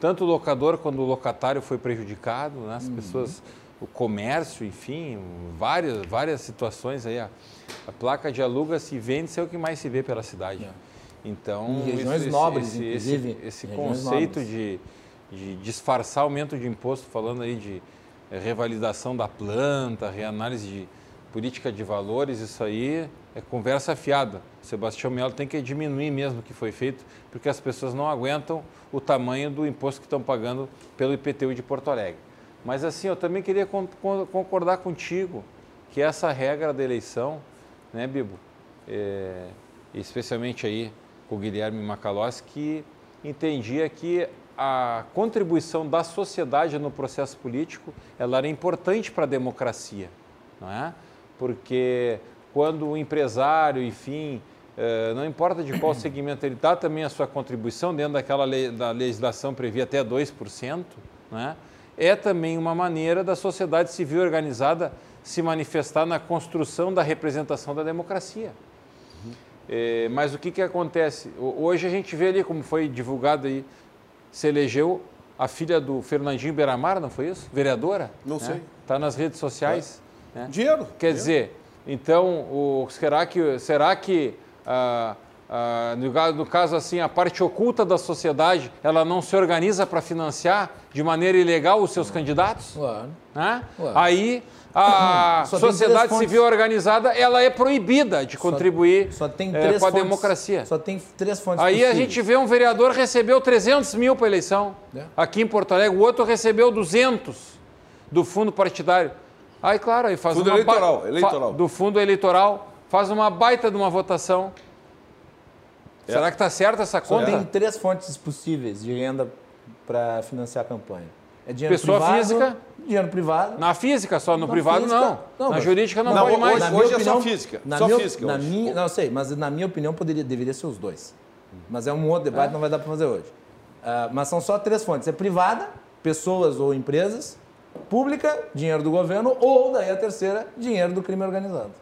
tanto o locador quanto o locatário foi prejudicado, né? as uhum. pessoas, o comércio, enfim, várias, várias situações aí. A, a placa de aluga-se e vende-se é o que mais se vê pela cidade. É. Então, em regiões esse, nobres, esse, inclusive. Esse, esse conceito de, de disfarçar aumento de imposto, falando aí de revalidação da planta, reanálise de política de valores, isso aí é conversa fiada. Sebastião Melo tem que diminuir mesmo o que foi feito, porque as pessoas não aguentam o tamanho do imposto que estão pagando pelo IPTU de Porto Alegre. Mas assim, eu também queria concordar contigo que essa regra da eleição, né, Bibo, é, especialmente aí com o Guilherme Macalossi, que entendia que a contribuição da sociedade no processo político ela era importante para a democracia, não é? Porque quando o empresário, enfim, não importa de qual segmento ele dá também a sua contribuição dentro daquela lei, da legislação previa até 2%, né? é também uma maneira da sociedade civil organizada se manifestar na construção da representação da democracia. É, mas o que, que acontece? Hoje a gente vê ali, como foi divulgado aí, se elegeu a filha do Fernandinho Beramar, não foi isso? Vereadora? Não né? sei. Está nas redes sociais. É. Né? Dinheiro. Quer dinheiro. dizer, então, o, será que, será que ah, ah, no, no, caso assim, a parte oculta da sociedade, ela não se organiza para financiar de maneira ilegal os seus candidatos? Claro. Né? claro. Aí a sociedade civil organizada ela é proibida de contribuir só, só é, com a democracia. Só tem três fontes Aí possíveis. a gente vê um vereador recebeu 300 mil para a eleição é. aqui em Porto Alegre, o outro recebeu 200 do fundo partidário. Aí, claro, aí faz fundo uma eleitoral, eleitoral. do fundo eleitoral, faz uma baita de uma votação. É. Será que está certa essa conta? Só tem três fontes possíveis de renda para financiar a campanha. É dinheiro Pessoa privado, física. Dinheiro privado. Na física só, no privado física, não. não. Na jurídica não, não pode mais. Hoje, hoje opinião, é só física. Na só minha, física. Na minha, não sei, mas na minha opinião poderia, deveria ser os dois. Mas é um outro debate, é. não vai dar para fazer hoje. Uh, mas são só três fontes. É privada, pessoas ou empresas, pública, dinheiro do governo, ou daí a terceira, dinheiro do crime organizado.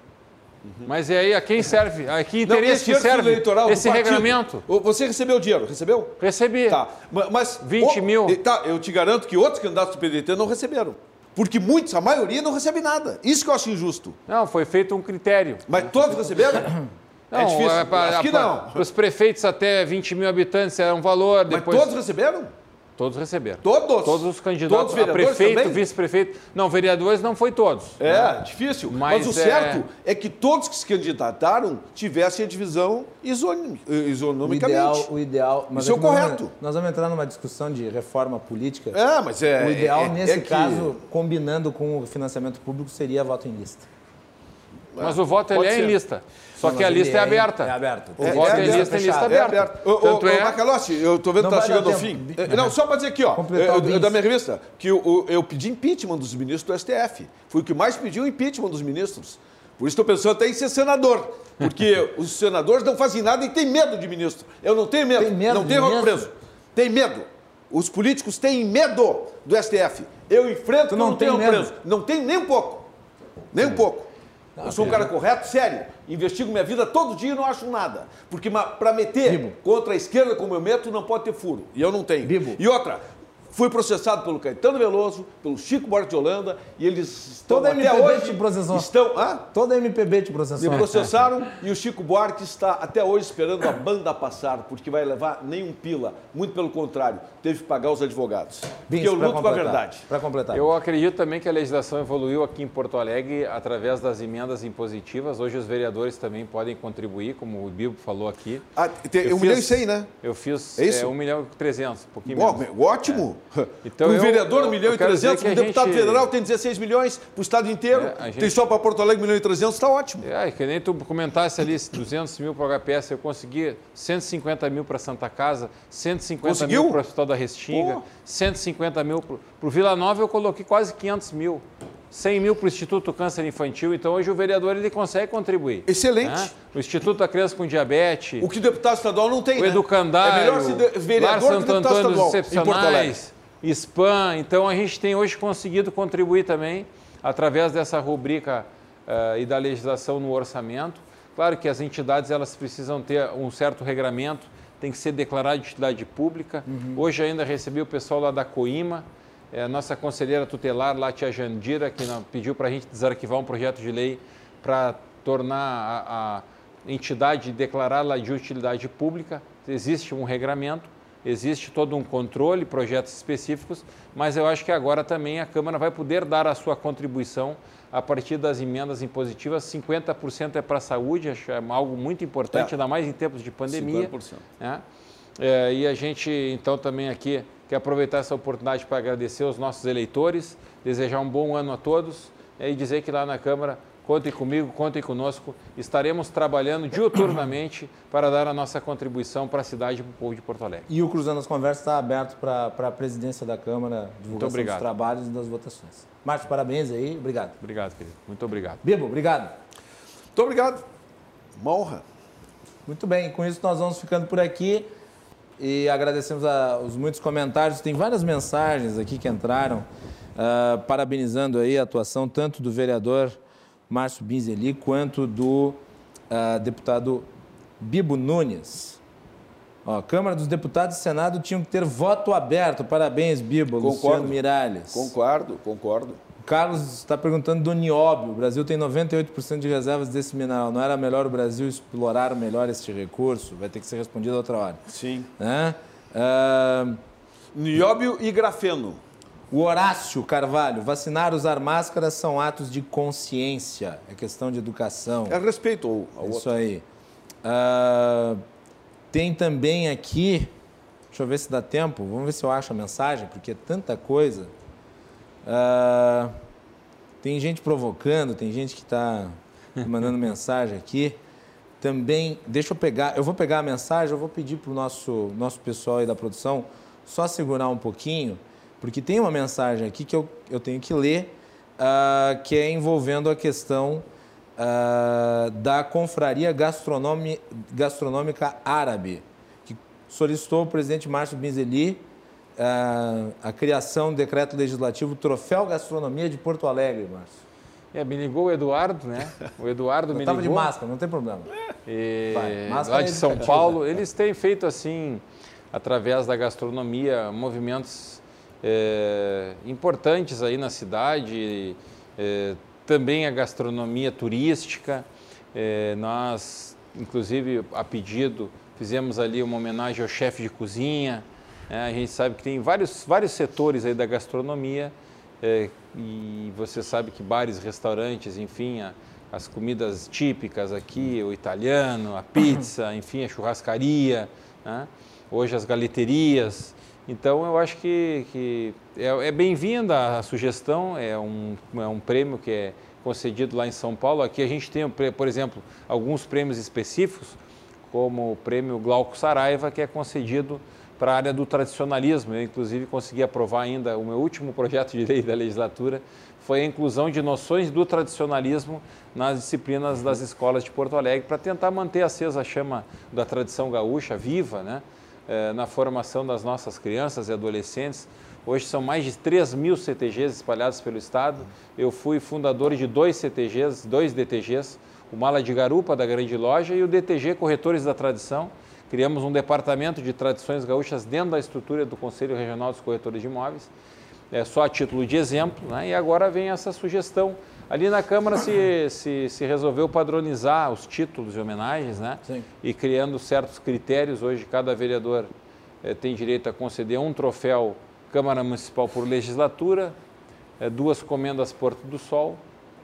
Mas e aí, a quem serve? A que Não, interesse que esse serve eleitoral esse regulamento? Você recebeu dinheiro, recebeu? Recebi. Tá, ma- mas... 20 o- mil. Tá, eu te garanto que outros candidatos do PDT não receberam. Porque muitos, a maioria, não recebe nada. Isso que eu acho injusto. Não, foi feito um critério. Mas todos receberam? (coughs) é difícil. pra- acho que pra- não. Para os prefeitos até 20 mil habitantes era um valor. Mas Depois, todos receberam? Todos receberam. Todos? Todos os candidatos Todos os a vereadores prefeito, vice-prefeito. Não, vereadores não foi todos. É, difícil. Mas, Mas o é- certo é... que todos que se candidataram tivessem a divisão isonim- eh, O isonomicamente. ideal, o ideal. Mas Isso é o aqui nós correto. Nós vamos entrar numa discussão de reforma política. É, mas é. o ideal, é- nesse é que- caso, combinando com o financiamento público, seria voto em lista. Mas o voto ele é ser. em lista. Só que a lista é é- aberta. é aberto. O É- voto é é, lista em lista. É aberta. aberto. Ô, ô, Tanto ô, é. Macalossi, eu tô vendo que tá dar chegando ao fim. Eh, Não, só para dizer aqui, ó, bis. da minha revista, que eu, eu- eu pedi impeachment dos ministros do STF. Fui o que mais pediu impeachment dos ministros. Por isso estou pensando até em ser senador. Porque (laughs) os senadores não fazem nada e têm medo de ministro. Eu não tenho medo. Tem medo não tenho ministro? preso. Tem medo. Os políticos têm medo do STF. Eu enfrento Tu não não tem tenho medo? preso. Não tenho nem um pouco. Nem um pouco. Eu sou um cara correto, sério. Investigo minha vida todo dia e não acho nada. Porque para meter Bibo. contra a esquerda como eu meto, não pode ter furo. E eu não tenho. Bibo. E outra, fui processado pelo Caetano Veloso, pelo Chico Buarque de Holanda, e eles estão Toda a até MPB hoje... te processou. Estão... Hã? Toda a MPB te processou. Me processaram e o Chico Buarque está até hoje esperando a banda passar, porque vai levar nenhum pila. Muito pelo contrário, teve que pagar os advogados. Porque eu luto com a verdade. Para completar. Eu acredito também que a legislação evoluiu aqui em Porto Alegre através das emendas impositivas. Hoje os vereadores também podem contribuir, como o Bibo falou aqui. Ah, tem Eu um milhão e fiz- cem, né? Eu fiz É isso? é, 1 milhão e 300, um pouquinho Ó, menos. ótimo. (laughs) Então um eu- vereador, eu- 1 milhão e quero dizer 300, que um deputado gente- federal tem 16 milhões para o estado inteiro. É, gente- Tem só para Porto Alegre 1 milhão e 300, está ótimo. É, que nem tu comentasse ali 200 mil para o HPS, eu consegui 150 mil para Santa Casa, 150 Conseguiu? mil para o Hospital da Restinga, Pô. 150 mil para o Vila Nova, eu coloquei quase 500 mil. 100 mil para o Instituto Câncer Infantil, então hoje o vereador ele consegue contribuir. Excelente. né? O Instituto da Criança com Diabetes, O que o deputado estadual não tem, o né? Educandário, É melhor ser de- Lar vereador que Santo deputado Antônio estadual. Excepcionais, SPAM. Então a gente tem hoje conseguido contribuir também através dessa rubrica eh, e da legislação no orçamento. Claro que as entidades elas precisam ter um certo regramento, tem que ser declarado de utilidade pública. Hoje ainda recebi o pessoal lá da Coima, eh, a nossa conselheira tutelar lá, tia Jandira, que pediu para a gente desarquivar um projeto de lei para tornar a, a entidade declará-la de utilidade pública. Existe um regramento, existe todo um controle, projetos específicos, mas eu acho que agora também a Câmara vai poder dar a sua contribuição a partir das emendas impositivas. 50% é para a saúde, acho é algo muito importante, É. ainda mais em tempos de pandemia. 50%. né? É, e a gente, então, também aqui quer aproveitar essa oportunidade para agradecer aos nossos eleitores, desejar um bom ano a todos é, e dizer que lá na Câmara, contem comigo, contem conosco, estaremos trabalhando diuturnamente para dar a nossa contribuição para a cidade e para o povo de Porto Alegre. E o Cruzando as Conversas está aberto para a presidência da Câmara, divulgação dos trabalhos e das votações. Márcio, parabéns aí, obrigado. Obrigado, querido. Muito obrigado. Bibo, obrigado. Muito obrigado. Uma honra. Muito bem, com isso nós vamos ficando por aqui e agradecemos a- os muitos comentários. Tem várias mensagens aqui que entraram, ah, parabenizando aí a atuação tanto do vereador Márcio Binzeli quanto do ah, deputado Bibo Nunes. Ó, Câmara dos Deputados e Senado tinham que ter voto aberto. Parabéns, Bibo. Concordo. Luciano Miralles. Concordo, concordo. O Carlos está perguntando do nióbio. O Brasil tem 98% de reservas desse mineral. Não era melhor o Brasil explorar melhor este recurso? Vai ter que ser respondido outra hora. Sim. Né? Ah, Nióbio e grafeno. o Horácio Carvalho. Vacinar, usar máscaras são atos de consciência. É questão de educação. É respeito ao, ao Isso outro. aí. Ah, tem também aqui, deixa eu ver se dá tempo, vamos ver se eu acho a mensagem, porque é tanta coisa. Ah, tem gente provocando, tem gente que está (laughs) mandando mensagem aqui. Também, deixa eu pegar, eu vou pegar a mensagem, eu vou pedir para o nosso, nosso pessoal aí da produção só segurar um pouquinho, porque tem uma mensagem aqui que eu, eu tenho que ler, ah, que é envolvendo a questão ah, da Confraria Gastronômica Árabe, que solicitou ao presidente Márcio Binzeli a criação do decreto legislativo Troféu Gastronomia de Porto Alegre, Márcio. É, me ligou o Eduardo, né? O Eduardo Eu me ligou. de máscara, não tem problema. E Vai, máscara lá de é São educativa. Paulo, eles têm feito assim, através da gastronomia, movimentos eh, importantes aí na cidade, eh, também a gastronomia turística. Eh, nós, inclusive, a pedido, fizemos ali uma homenagem ao chefe de cozinha. Né? a gente sabe que tem vários, vários setores aí da gastronomia eh, e você sabe que bares, restaurantes, enfim, a- as comidas típicas aqui, o italiano, a pizza, (coughs) enfim, a churrascaria, né? hoje as galeterias. Então eu acho que, que é, é bem-vinda a sugestão, é um, é um prêmio que é concedido lá em São Paulo. Aqui a gente tem, por exemplo, alguns prêmios específicos, como o prêmio Glauco Saraiva, que é concedido para a área do tradicionalismo. Eu, inclusive, consegui aprovar ainda o meu último projeto de lei da legislatura, foi a inclusão de noções do tradicionalismo nas disciplinas das escolas de Porto Alegre, para tentar manter acesa a chama da tradição gaúcha viva, né? eh, na formação das nossas crianças e adolescentes. Hoje são mais de 3 mil CTGs espalhados pelo Estado. Eu fui fundador de dois CTGs, dois DTGs, o Mala de Garupa, da Grande Loja, e o DTG Corretores da Tradição. Criamos um departamento de tradições gaúchas dentro da estrutura do Conselho Regional dos Corretores de Imóveis, é, só a título de exemplo, né? e agora vem essa sugestão. Ali na Câmara se, se, se resolveu padronizar os títulos de homenagens, né? Sim. e criando certos critérios. Hoje, cada vereador eh, tem direito a conceder um troféu Câmara Municipal por legislatura, eh, duas comendas Porto do Sol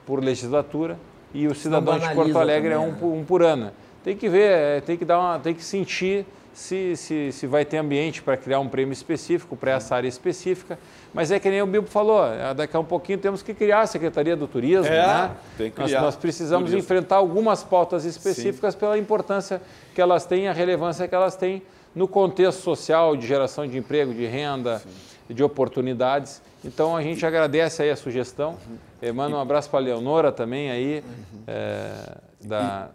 por legislatura e o cidadão de Porto Alegre é também, um, né? um por ano. Tem que ver, eh, tem que dar uma, tem que sentir se, se, se vai ter ambiente para criar um prêmio específico para essa área específica. Mas é que nem o Bibo falou, eh, daqui a um pouquinho temos que criar a Secretaria do Turismo, É, né? tem que Nós- criar nós precisamos turismo. enfrentar algumas pautas específicas pela importância que elas têm, a relevância que elas têm no contexto social, de geração de emprego, de renda, de oportunidades. Então a gente agradece aí a sugestão. Eh, Manda um abraço para a Leonora também aí, eh, da,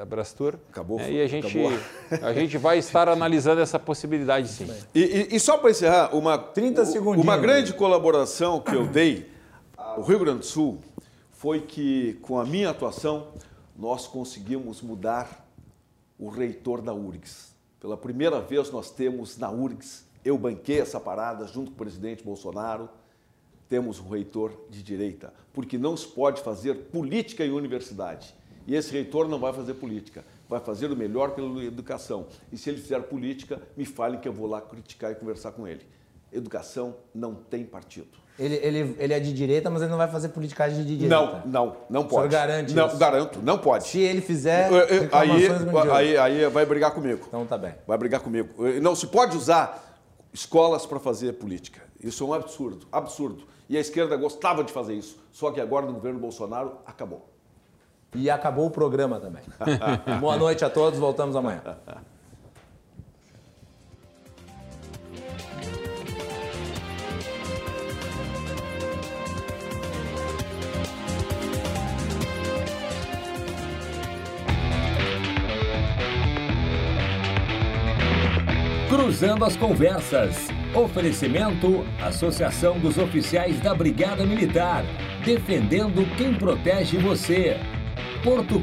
da Brastur. Acabou, Eh, E a gente, acabou. a (laughs) gente vai estar analisando essa possibilidade sim. E, e- e só para encerrar, uma, 30 segundinhos. uma grande (coughs) colaboração que eu dei ao Rio Grande do Sul foi que, com a minha atuação, nós conseguimos mudar o reitor da URGS. Pela primeira vez nós temos na URGS, eu banquei essa parada junto com o presidente Bolsonaro, temos um reitor de direita, porque não se pode fazer política em universidade. E esse reitor não vai fazer política, vai fazer o melhor pela educação. E se ele fizer política, me falem que eu vou lá criticar e conversar com ele. Educação não tem partido. Ele, ele, ele é de direita, mas ele não vai fazer politicagem de direita. Não, não, não pode. senhor garante Não, isso? garanto, não pode. Se ele fizer, Eu- eu- aí, aí, aí vai brigar comigo. Então tá bem. Vai brigar comigo. Não se pode usar escolas para fazer política. Isso é um absurdo, absurdo. E a esquerda gostava de fazer isso. Só que agora no governo Bolsonaro acabou. E acabou o programa também. (laughs) Boa noite a todos, voltamos amanhã. Cruzando as conversas. Oferecimento: Associação dos Oficiais da Brigada Militar. Defendendo quem protege você. Porto.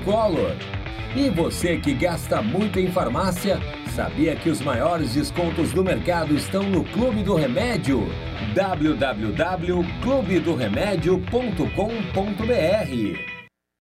E você que gasta muito em farmácia, sabia que os maiores descontos do mercado estão no Clube do Remédio? www.clubedoremédio.com.br